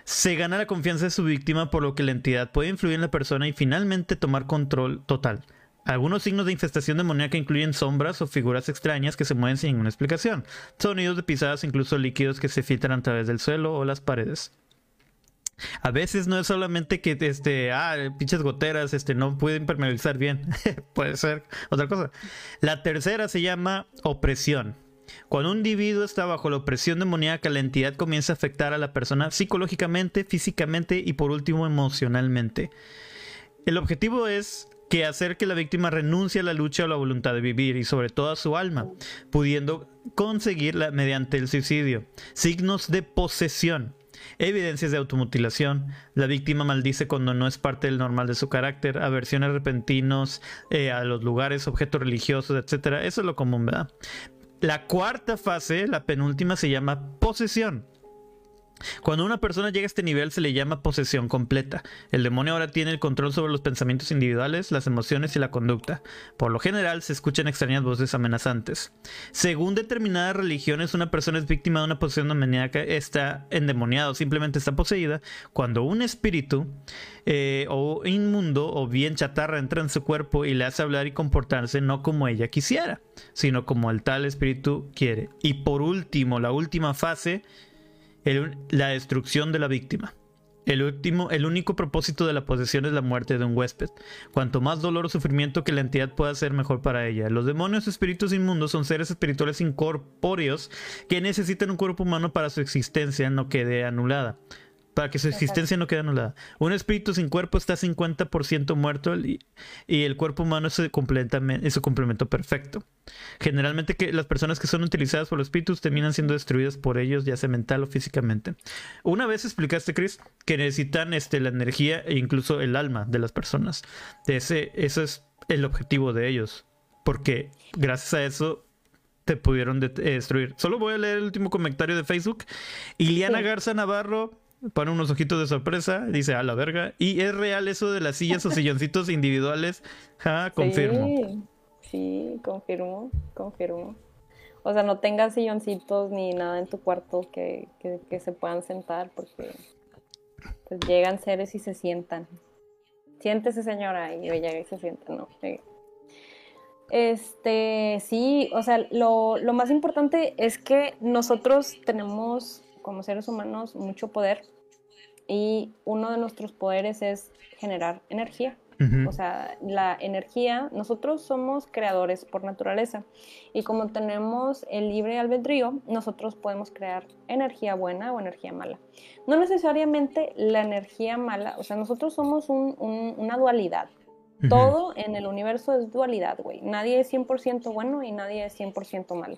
Se gana la confianza de su víctima por lo que la entidad puede influir en la persona y finalmente tomar control total. Algunos signos de infestación demoníaca incluyen sombras o figuras extrañas que se mueven sin ninguna explicación, sonidos de pisadas, incluso líquidos que se filtran a través del suelo o las paredes. A veces no es solamente que este, ah, pinches goteras, este, no pueden permeabilizar bien. Puede ser otra cosa. La tercera se llama opresión. Cuando un individuo está bajo la opresión demoníaca, la entidad comienza a afectar a la persona psicológicamente, físicamente y por último emocionalmente. El objetivo es que hacer que la víctima renuncie a la lucha o la voluntad de vivir y sobre todo a su alma, pudiendo conseguirla mediante el suicidio. Signos de posesión. Evidencias de automutilación. La víctima maldice cuando no es parte del normal de su carácter. Aversiones repentinos eh, a los lugares, objetos religiosos, etc. Eso es lo común, ¿verdad? La cuarta fase, la penúltima, se llama posesión. Cuando una persona llega a este nivel se le llama posesión completa. El demonio ahora tiene el control sobre los pensamientos individuales, las emociones y la conducta. Por lo general se escuchan extrañas voces amenazantes. Según determinadas religiones, una persona es víctima de una posesión demoníaca, está endemoniado, simplemente está poseída, cuando un espíritu eh, o inmundo o bien chatarra entra en su cuerpo y le hace hablar y comportarse no como ella quisiera, sino como el tal espíritu quiere. Y por último, la última fase la destrucción de la víctima. El, último, el único propósito de la posesión es la muerte de un huésped. Cuanto más dolor o sufrimiento que la entidad pueda hacer, mejor para ella. Los demonios espíritus inmundos son seres espirituales incorpóreos que necesitan un cuerpo humano para su existencia no quede anulada para que su existencia no quede anulada. Un espíritu sin cuerpo está 50% muerto y, el cuerpo humano es su, es su complemento perfecto. Generalmente que las personas que son utilizadas por los espíritus terminan siendo destruidas por ellos, ya sea mental o físicamente. Una vez explicaste, Chris, que necesitan este, la energía e incluso el alma de las personas. Ese, ese es el objetivo de ellos. Porque gracias a eso te pudieron destruir. Solo voy a leer el último comentario de Facebook. Iliana Garza Navarro pone unos ojitos de sorpresa, dice a la verga. ¿Y es real eso de las sillas o silloncitos individuales? Ja, confirmo. Sí, sí, confirmo, confirmo. O sea, no tengas silloncitos ni nada en tu cuarto que, se puedan sentar porque pues, llegan seres y se sientan. Siéntese, señora, y ella y se sienta, ¿no? Este, sí, o sea, lo, lo más importante es que nosotros tenemos como seres humanos mucho poder y uno de nuestros poderes es generar energía. O sea, la energía, nosotros somos creadores por naturaleza y como tenemos el libre albedrío, nosotros podemos crear energía buena o energía mala. No necesariamente la energía mala, o sea, nosotros somos una dualidad. Todo en el universo es dualidad, güey. Nadie es 100% bueno y nadie es 100% malo.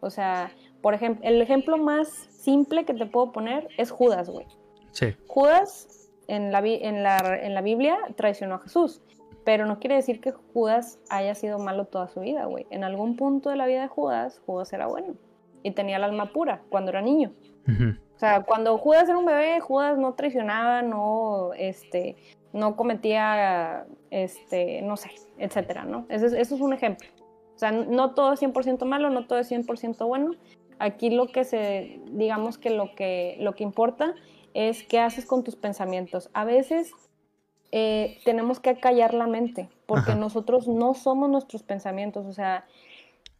O sea, por ejemplo, el ejemplo más simple que te puedo poner es Judas, güey. Judas en la, en, la, Biblia traicionó a Jesús, pero no quiere decir que Judas haya sido malo toda su vida, güey. En algún punto de la vida de Judas, Judas era bueno y tenía el alma pura cuando era niño. O sea, cuando Judas era un bebé, Judas no traicionaba, no, este, no cometía, este, no sé, etcétera, ¿no? Eso es, eso es un ejemplo. O sea, no todo es 100% malo, no todo es 100% bueno. Aquí lo que se, digamos que lo que, lo que importa es qué haces con tus pensamientos. A veces eh, tenemos que callar la mente, porque nosotros no somos nuestros pensamientos. O sea,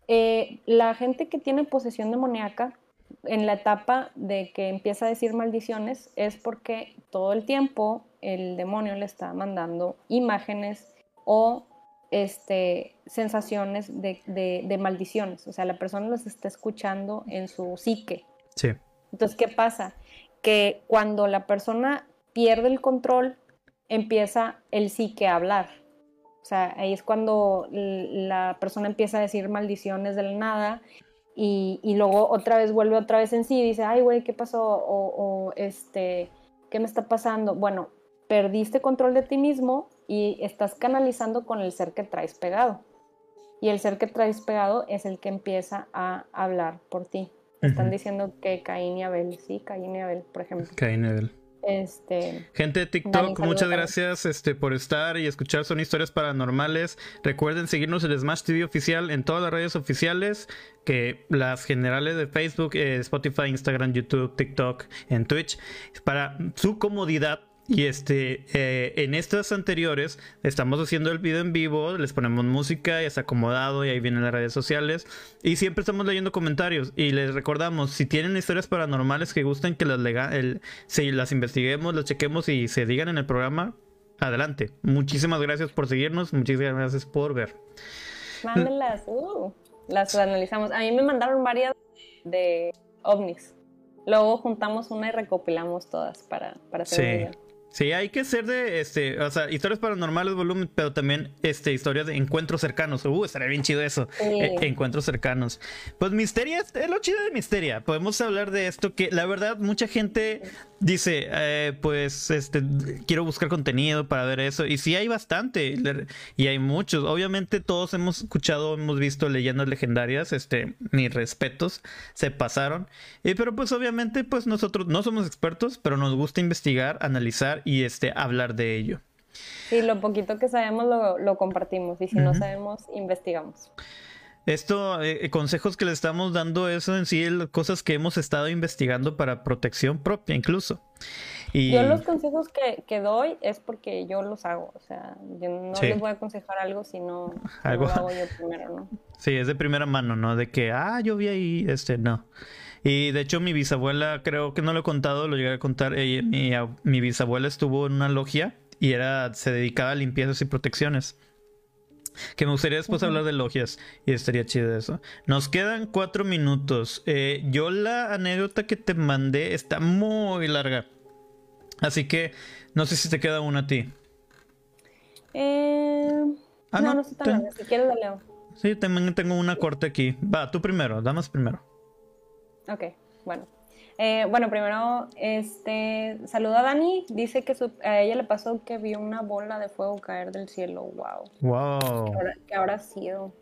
eh, la gente que tiene posesión demoníaca, en la etapa de que empieza a decir maldiciones, es porque todo el tiempo el demonio le está mandando imágenes o este, sensaciones de, de maldiciones. O sea, la persona las está escuchando en su psique. Sí. Entonces, ¿qué pasa? Que cuando la persona pierde el control, empieza el psique a hablar. O sea, ahí es cuando la persona empieza a decir maldiciones de la nada y, luego otra vez vuelve otra vez en sí y dice, ay, güey, ¿qué pasó? O, este, ¿qué me está pasando? Bueno, perdiste control de ti mismo y estás canalizando con el ser que traes pegado. Y el ser que traes pegado es el que empieza a hablar por ti. Están diciendo que Caín y Abel, sí, Caín y Abel, por ejemplo. Caín y Abel. Este, Gente de TikTok, muchas gracias este, por estar y escuchar Son Historias Paranormales. Recuerden seguirnos en Smash TV oficial en todas las redes oficiales, que las generales de Facebook, eh, Spotify, Instagram, YouTube, TikTok, en Twitch. Para su comodidad, y este, eh, en estas anteriores estamos haciendo el video en vivo, les ponemos música, ya está acomodado y ahí vienen las redes sociales. Y siempre estamos leyendo comentarios. Y les recordamos, si tienen historias paranormales que gusten que las, el, si las investiguemos, las chequemos y se digan en el programa, adelante. Muchísimas gracias por seguirnos, muchísimas gracias por ver. Mándenlas, uh, las analizamos. A mí me mandaron varias de ovnis. Luego juntamos una y recopilamos todas para, para hacer un video. Sí, hay que ser de, este, o sea, historias paranormales, volumen, pero también, este, historias de encuentros cercanos. Uh, estaría bien chido eso. E, encuentros cercanos. Pues Misteria es lo chido de Misteria. Podemos hablar de esto que, la verdad, mucha gente dice, eh, pues, este, quiero buscar contenido para ver eso. Y sí hay bastante, y hay muchos. Obviamente todos hemos escuchado, hemos visto leyendas legendarias, este, mis respetos, se pasaron. Y, pero pues obviamente, pues nosotros no somos expertos, pero nos gusta investigar, analizar y este, hablar de ello. Sí, lo poquito que sabemos lo, compartimos y si no sabemos, investigamos. Esto, eh, eh, consejos que le estamos dando, eso en sí, cosas que hemos estado investigando para protección propia incluso. Y... Yo los consejos que, doy es porque yo los hago, o sea, yo no les voy a aconsejar algo si no, ¿Algo? lo hago yo primero, ¿no? Sí, es de primera mano, ¿no? De que, ah, yo vi ahí, este, no. Y de hecho mi bisabuela, creo que no lo he contado, lo llegué a contar, mi, mi bisabuela estuvo en una logia y era, se dedicaba a limpiezas y protecciones. Que me gustaría después hablar de logias y estaría chido eso. Nos quedan cuatro minutos. Eh, yo la anécdota que te mandé está muy larga. Así que no sé si te queda una a ti. Eh, ah, no, no, está tan larga. Si quieres la leo. Sí, también tengo una corte aquí. Va, tú primero, damas primero. Ok, bueno. Eh, bueno, primero, este, saluda a Dani. Dice que a ella le pasó que vio una bola de fuego caer del cielo. Wow. Wow. ¿Qué habrá, sido?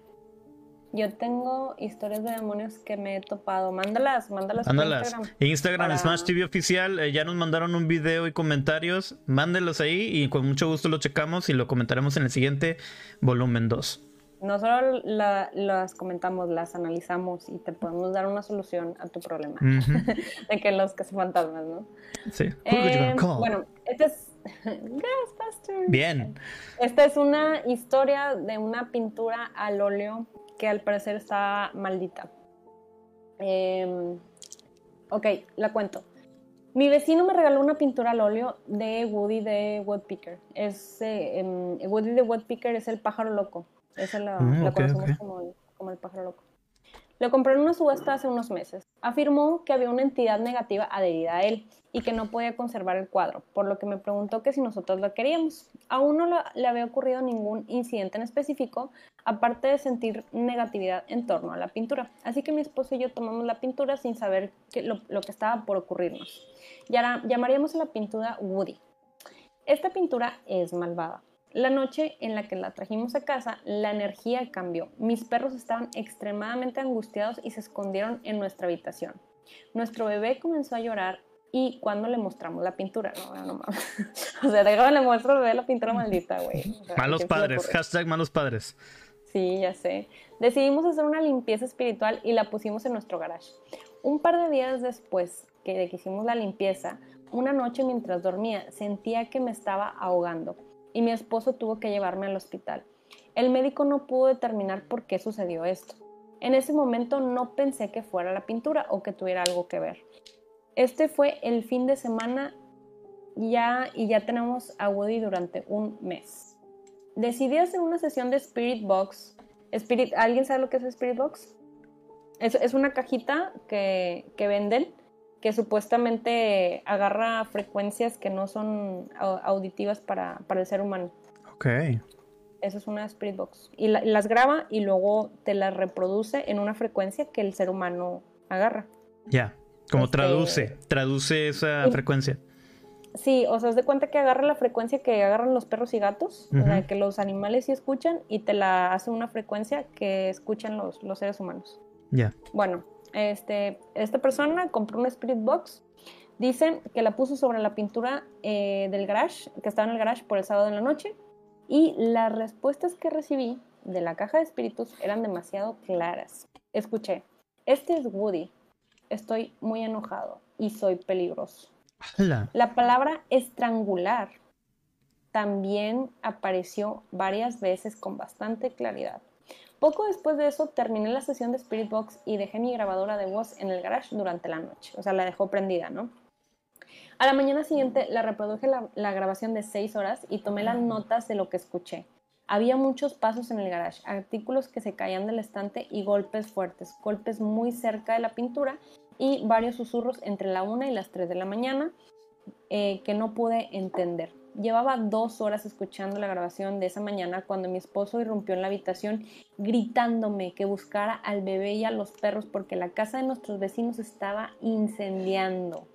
Yo tengo historias de demonios que me he topado. Mándalas, mándalas. Mándalas. Instagram, Instagram Smash TV Oficial. Eh, ya nos mandaron un video y comentarios. Mándelos ahí y con mucho gusto lo checamos y lo comentaremos en el siguiente volumen 2 no solo las comentamos, las analizamos y te podemos dar una solución a tu problema de que los que son fantasmas, ¿no? Sí. Eh, bueno, este es Bien. Esta es una historia de una pintura al óleo que al parecer está maldita. Em, ok, la cuento. Mi vecino me regaló una pintura al óleo de Woody de Woodpecker. Es, eh, em, Woody de Woodpecker es el pájaro loco. Esa la, mm, conocemos como, el, pájaro loco. Lo compré en una subasta hace unos meses. Afirmó que había una entidad negativa adherida a él y que no podía conservar el cuadro, por lo que me preguntó que si nosotros lo queríamos. Aún no le había ocurrido ningún incidente en específico, aparte de sentir negatividad en torno a la pintura. Así que mi esposo y yo tomamos la pintura sin saber lo, lo, que estaba por ocurrirnos. Y ahora llamaríamos a la pintura Woody. Esta pintura es malvada. La noche en la que la trajimos a casa, la energía cambió. Mis perros estaban extremadamente angustiados y se escondieron en nuestra habitación. Nuestro bebé comenzó a llorar y cuando le mostramos la pintura, no, no mames. o sea, déjame le muestro al bebé la pintura maldita, güey. malos padres, hashtag malos padres. Sí, ya sé. Decidimos hacer una limpieza espiritual y la pusimos en nuestro garage. Un par de días después que, de que hicimos la limpieza, una noche mientras dormía sentía que me estaba ahogando y mi esposo tuvo que llevarme al hospital. El médico no pudo determinar por qué sucedió esto. En ese momento no pensé que fuera la pintura o que tuviera algo que ver. Este fue el fin de semana ya y ya tenemos a Woody durante un mes. Decidí hacer una sesión de Spirit Box. Spirit, ¿Alguien sabe lo que es Spirit Box? Es, es una cajita que, que venden que supuestamente agarra frecuencias que no son auditivas para, el ser humano. Ok. Eso es una Spirit Box. Y las graba y luego te las reproduce en una frecuencia que el ser humano agarra. Ya, como este, traduce, traduce esa frecuencia. Sí, o sea, haz de cuenta que agarra la frecuencia que agarran los perros y gatos, o sea, que los animales sí escuchan y te la hace una frecuencia que escuchan los, los seres humanos. Ya. Bueno, este, esta persona compró una Spirit Box. Dicen que la puso sobre la pintura eh, del garage, que estaba en el garage por el sábado en la noche. Y las respuestas que recibí de la caja de espíritus eran demasiado claras. Escuché, este es Woody. Estoy muy enojado y soy peligroso. La palabra estrangular también apareció varias veces con bastante claridad. Poco después de eso terminé la sesión de Spirit Box y dejé mi grabadora de voz en el garage durante la noche. O sea, la dejó prendida, ¿no? A la mañana siguiente la reproduje la, la grabación de seis horas y tomé las notas de lo que escuché. Había muchos pasos en el garage, artículos que se caían del estante y golpes fuertes, golpes muy cerca de la pintura y varios susurros entre la una y las tres de la mañana eh, que no pude entender. Llevaba dos horas escuchando la grabación de esa mañana cuando mi esposo irrumpió en la habitación gritándome que buscara al bebé y a los perros porque la casa de nuestros vecinos estaba incendiando.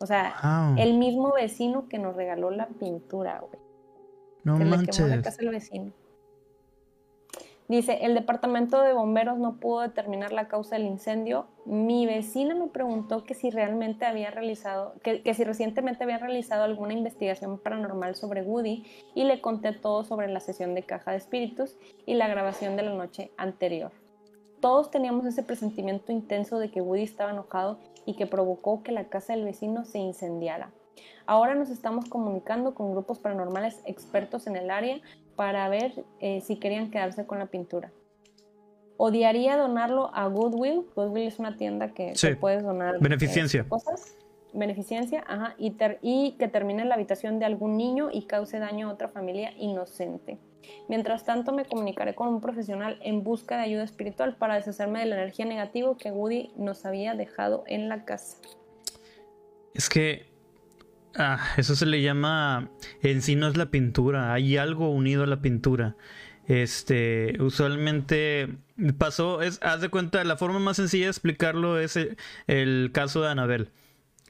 O sea, el mismo vecino que nos regaló la pintura, güey. No que manches. Le quemó la casa al vecino. Dice, el departamento de bomberos no pudo determinar la causa del incendio. Mi vecina me preguntó que si realmente había realizado, que, si recientemente había realizado alguna investigación paranormal sobre Woody y le conté todo sobre la sesión de caja de espíritus y la grabación de la noche anterior. Todos teníamos ese presentimiento intenso de que Woody estaba enojado y que provocó que la casa del vecino se incendiara. Ahora nos estamos comunicando con grupos paranormales expertos en el área para ver eh, si querían quedarse con la pintura. Odiaría donarlo a Goodwill. Goodwill es una tienda que puedes donar eh, beneficencia. cosas. Beneficencia, ajá, y, y que termine en la habitación de algún niño y cause daño a otra familia inocente. Mientras tanto, me comunicaré con un profesional en busca de ayuda espiritual para deshacerme de la energía negativa que Woody nos había dejado en la casa. Es que Ah, eso se le llama. En sí no es la pintura. Hay algo unido a la pintura. Este, usualmente pasó, es, haz de cuenta, la forma más sencilla de explicarlo es el, caso de Anabel.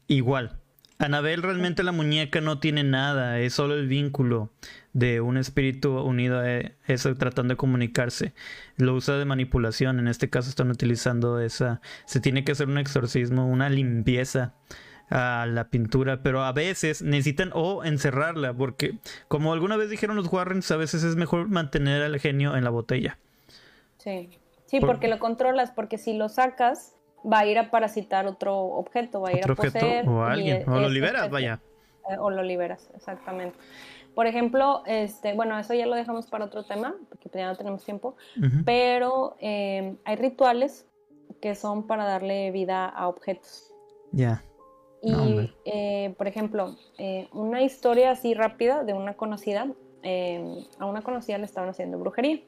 Igual. Anabel realmente la muñeca no tiene nada, es solo el vínculo de un espíritu unido a eso tratando de comunicarse. Lo usa de manipulación, en este caso están utilizando esa, se tiene que hacer un exorcismo, una limpieza a la pintura, pero a veces necesitan o encerrarla, porque como alguna vez dijeron los Warrens, a veces es mejor mantener al genio en la botella. Sí, sí, porque lo controlas, porque si lo sacas va a ir a parasitar otro objeto, va a ir a poseer o alguien, o lo liberas, vaya. Eh, o lo liberas, exactamente. Por ejemplo, este, bueno, eso ya lo dejamos para otro tema, porque ya no tenemos tiempo, pero eh, hay rituales que son para darle vida a objetos. Ya. Y, eh, por ejemplo, eh, una historia así rápida de una conocida, em, a una conocida le estaban haciendo brujería.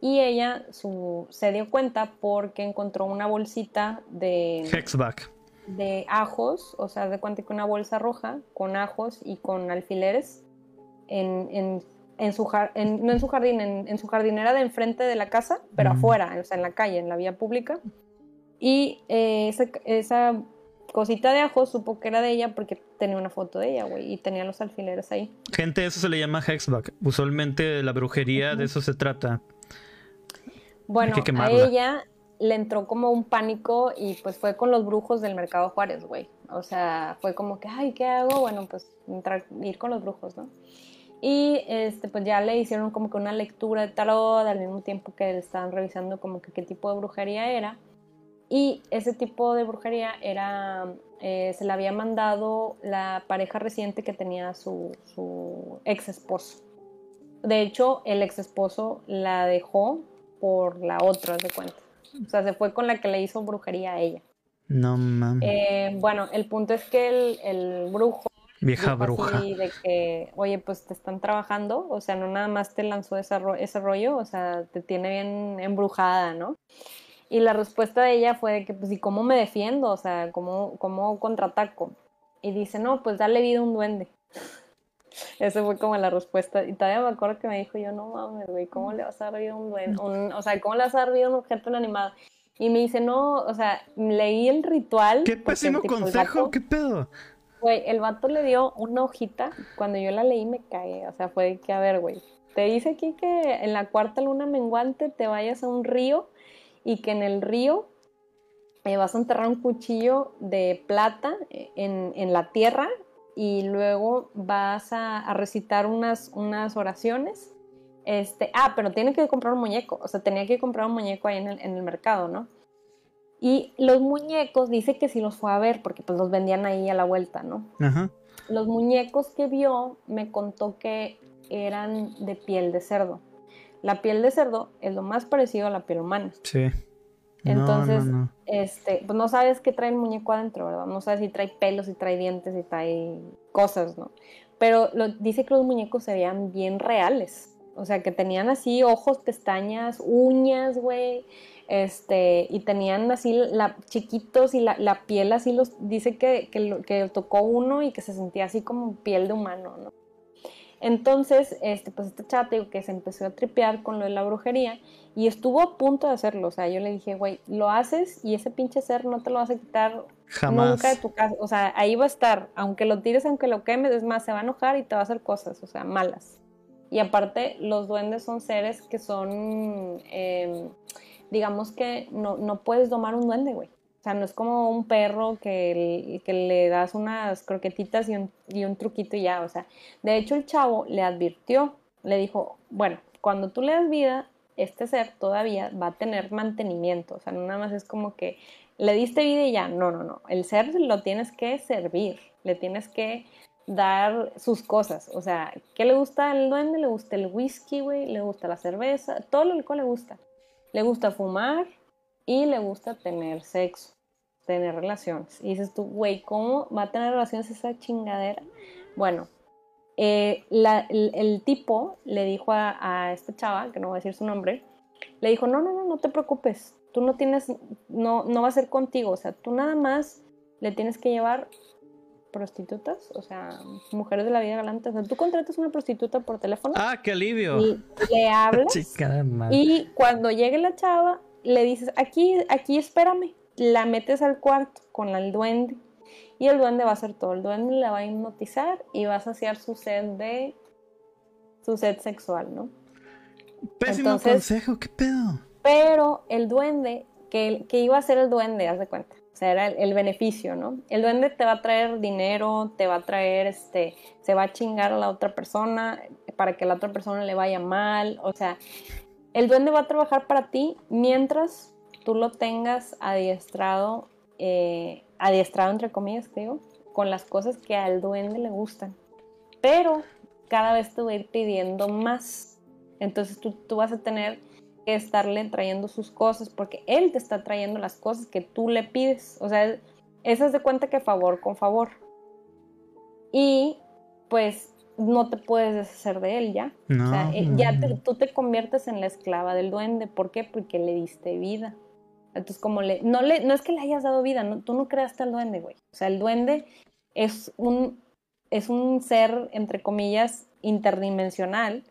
Y ella su, se dio cuenta porque encontró una bolsita de... Hexback. De ajos, o sea, de cuenta que una bolsa roja con ajos y con alfileres en, en, en su, no en su jardín, en, su jardinera de enfrente de la casa, pero afuera, o sea, en la calle, en la vía pública. Y eh, esa, esa cosita de ajo supo que era de ella porque tenía una foto de ella, güey, y tenía los alfileres ahí. Gente, eso se le llama hexback. Usualmente la brujería de eso se trata. Bueno, a ella le entró como un pánico y pues fue con los brujos del mercado Juárez, güey. O sea, fue como que, ay, ¿qué hago? Bueno, pues entrar, ir con los brujos, ¿no? Y este, pues ya le hicieron como que una lectura de tarot al mismo tiempo que le estaban revisando como que qué tipo de brujería era. Y ese tipo de brujería era, eh, se la había mandado la pareja reciente que tenía su, su ex esposo. De hecho, el ex esposo la dejó por la otra, de cuenta. O sea, se fue con la que le hizo brujería a ella. No mames. Eh, bueno, el punto es que el, el brujo. Vieja bruja. de que, oye, pues te están trabajando, o sea, no nada más te lanzó ese rollo, o sea, te tiene bien embrujada, ¿no? Y la respuesta de ella fue que, pues, ¿y cómo me defiendo? O sea, ¿cómo, cómo contraataco? Y dice, no, pues dale vida a un duende. Esa fue como la respuesta. Y todavía me acuerdo que me dijo yo, no mames, güey, ¿cómo le vas a dar vida a un duende? o sea, ¿cómo le vas a dar vida a un objeto inanimado? Y me dice, no, o sea, leí el ritual. Qué pésimo consejo, qué pedo. Güey, el vato le dio una hojita. Cuando yo la leí me caí. O sea, fue que, a ver, güey. Te dice aquí que en la cuarta luna menguante te vayas a un río y que en el río eh, vas a enterrar un cuchillo de plata eh, en, la tierra y luego vas a, recitar unas, unas oraciones. Este, ah, pero tiene que comprar un muñeco. O sea, tenía que comprar un muñeco ahí en el, en el mercado, ¿no? Y los muñecos, dice que sí los fue a ver, porque pues los vendían ahí a la vuelta, ¿no? Ajá. Los muñecos que vio me contó que eran de piel de cerdo. La piel de cerdo es lo más parecido a la piel humana. Sí. Entonces, este, pues no sabes qué trae el muñeco adentro, ¿verdad? No sabes si trae pelos, si trae dientes, si trae cosas, ¿no? Pero lo, dice que los muñecos se veían bien reales. O sea, que tenían así ojos, pestañas, uñas, güey este, y tenían así la, chiquitos y la, la piel así los, dice que, que, que, tocó uno y que se sentía así como piel de humano, ¿no? Entonces, este, pues esta chava que se empezó a tripear con lo de la brujería y estuvo a punto de hacerlo, o sea, yo le dije, güey, lo haces y ese pinche ser no te lo vas a quitar Jamás. nunca de tu casa, o sea, ahí va a estar, aunque lo tires, aunque lo quemes, es más, se va a enojar y te va a hacer cosas, o sea, malas. Y aparte, los duendes son seres que son... Eh, digamos que no, no puedes domar un duende, güey. Sea, no es como un perro que, que le das unas croquetitas y un, y un truquito y ya. O sea, de hecho el chavo le advirtió, le dijo, bueno, cuando tú le das vida, este ser todavía va a tener mantenimiento. O sea, no nada más es como que le diste vida y ya. No, no, no. El ser lo tienes que servir. Le tienes que dar sus cosas. O sea, ¿qué le gusta al duende? Le gusta el whisky, güey. Le gusta la cerveza. Todo lo que le gusta. Le gusta fumar y le gusta tener sexo, tener relaciones. Y dices tú, güey, ¿cómo va a tener relaciones esa chingadera? Bueno, eh, el, tipo le dijo a, esta chava, que no voy a decir su nombre, le dijo, no, no, no, no te preocupes, tú no tienes, no, no va a ser contigo, o sea, tú nada más le tienes que llevar prostitutas, o sea, mujeres de la vida galante. O sea, tú contratas una prostituta por teléfono. Ah, qué alivio. Y le hablas. y cuando llegue la chava, le dices, aquí, aquí espérame. La metes al cuarto con el duende. Y el duende va a hacer todo. El duende la va a hipnotizar y va a saciar su sed de. su sed sexual, ¿no? Pésimo consejo, ¿qué pedo? Pero el duende, que, que iba a ser el duende, haz de cuenta o sea, era el, beneficio, ¿no? El duende te va a traer dinero, te va a traer, este, se va a chingar a la otra persona para que la otra persona le vaya mal. O sea, el duende va a trabajar para ti mientras tú lo tengas adiestrado, eh, adiestrado entre comillas, digo, con las cosas que al duende le gustan. Pero cada vez te va a ir pidiendo más. Entonces tú, tú vas a tener que estarle trayendo sus cosas porque él te está trayendo las cosas que tú le pides. O sea, eso es de cuenta que favor con favor. Y pues no te puedes deshacer de él ya. o sea, eh, ya tú te conviertes en la esclava del duende. ¿Por qué? Porque le diste vida. Entonces, como le no, le, no es que le hayas dado vida, no, tú no creaste al duende, güey. O sea, el duende es un, es un ser, entre comillas, interdimensional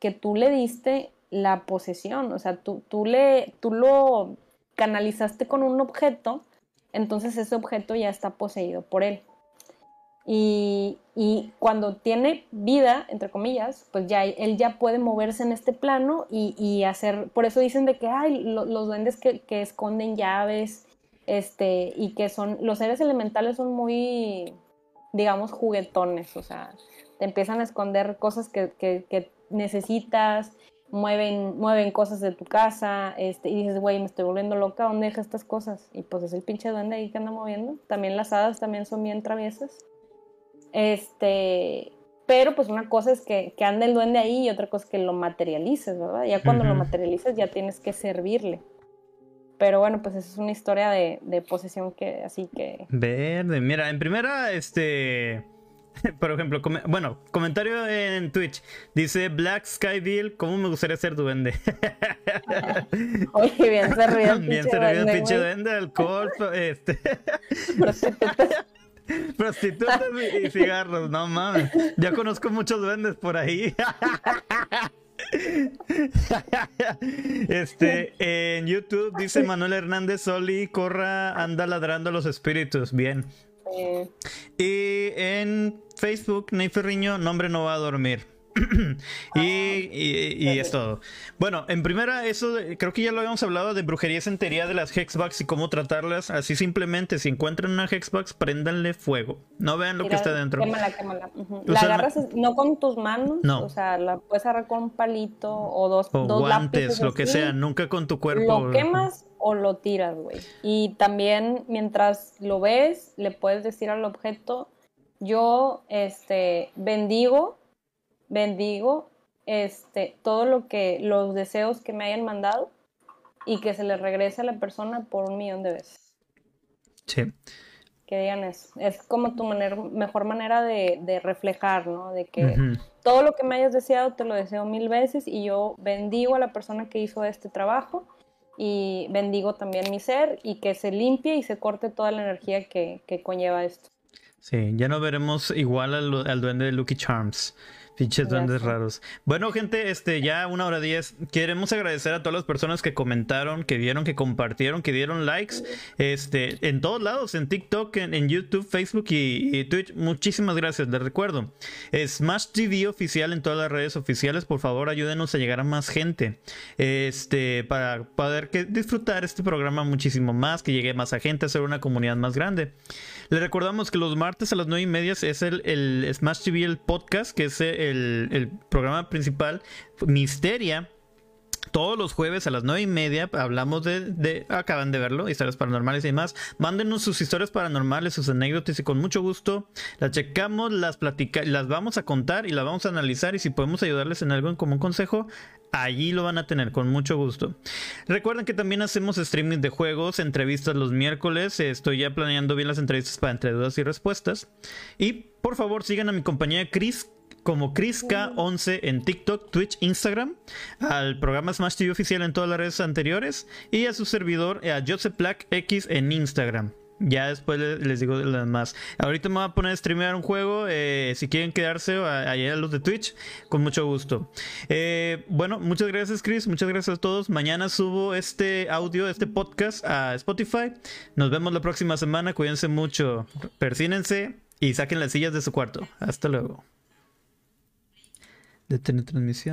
que tú le diste la posesión, o sea, tú, tú, le, tú lo canalizaste con un objeto, entonces ese objeto ya está poseído por él. Y, cuando tiene vida, entre comillas, pues ya él ya puede moverse en este plano y, hacer, por eso dicen de que hay los duendes que, esconden llaves, este, y que son, los seres elementales son muy, digamos, juguetones, o sea, te empiezan a esconder cosas que, que necesitas, mueven, mueven cosas de tu casa, este, y dices, güey, me estoy volviendo loca, ¿dónde deja estas cosas? Y pues es el pinche duende ahí que anda moviendo. También las hadas también son bien traviesas. Este, pero pues una cosa es que, que ande el duende ahí y otra cosa es que lo materialices, ¿verdad? Ya cuando lo materializas ya tienes que servirle. Pero bueno, pues esa es una historia de, de posesión que así que... Verde, mira, en primera, este por ejemplo, bueno, comentario en Twitch. Dice Black Sky Bill, ¿cómo me gustaría ser duende? Oye, bien se ríe el Bien se ríe el pinche duende, alcohol, este... Prostitutas. Y cigarros, no mames. Ya conozco muchos duendes por ahí. Este, en YouTube dice Manuel Hernández Soli, corra, anda ladrando los espíritus. Bien. Y en Facebook, Ney Ferriño, nombre no va a dormir. y, es todo. Bueno, en primera, eso creo que ya lo habíamos hablado de brujería sentería de las hexbugs y cómo tratarlas. Así simplemente, si encuentran una hexbox, préndanle fuego. No vean lo que está dentro. Quémala, quémala. La agarras no con tus manos, no. o sea, la puedes agarrar con un palito o dos, o guantes, lo que sea, nunca con tu cuerpo. Lo quemas o lo tiras, güey. Y también mientras lo ves, le puedes decir al objeto, yo este bendigo bendigo este, todo lo que, los deseos que me hayan mandado y que se les regrese a la persona por un millón de veces. Sí. Que digan eso. Es como tu manera, mejor manera de, reflejar, ¿no? De que todo lo que me hayas deseado te lo deseo mil veces y yo bendigo a la persona que hizo este trabajo y bendigo también mi ser y que se limpie y se corte toda la energía que, conlleva esto. Sí, ya no veremos igual al, al duende de Lucky Charms. Pinches duendes raros. Bueno, gente, este, ya una hora diez. Queremos agradecer a todas las personas que comentaron, que vieron, que compartieron, que dieron likes. Este, en todos lados, en TikTok, en, YouTube, Facebook y, Twitch. Muchísimas gracias. Les recuerdo. Smash TV oficial en todas las redes oficiales. Por favor, ayúdenos a llegar a más gente. Este, para poder que disfrutar este programa muchísimo más, que llegue más a gente, hacer una comunidad más grande. Les recordamos que los martes a las nueve y media es el, el Smash TV, el podcast, que es el, el programa principal. Misteria todos los jueves a las nueve y media hablamos de, acaban de verlo, historias paranormales y demás. Mándenos sus historias paranormales, sus anécdotas y con mucho gusto las checamos, las platicamos, las vamos a contar y las vamos a analizar y si podemos ayudarles en algo como un consejo, allí lo van a tener con mucho gusto. Recuerden que también hacemos streaming de juegos, entrevistas los miércoles, estoy ya planeando bien las entrevistas para entre dudas y respuestas. Y por favor sigan a mi compañía Chris como ChrisK11 en TikTok, Twitch, Instagram, al programa Smash TV oficial en todas las redes anteriores y a su servidor, a Joseph Black X en Instagram. Ya después les digo lo demás. Ahorita me voy a poner a streamear un juego. Eh, si quieren quedarse allá a los de Twitch, con mucho gusto. Eh, bueno, muchas gracias, Chris. Muchas gracias a todos. Mañana subo este audio, este podcast a Spotify. Nos vemos la próxima semana. Cuídense mucho. Persínense y saquen las sillas de su cuarto. Hasta luego. De transmisión.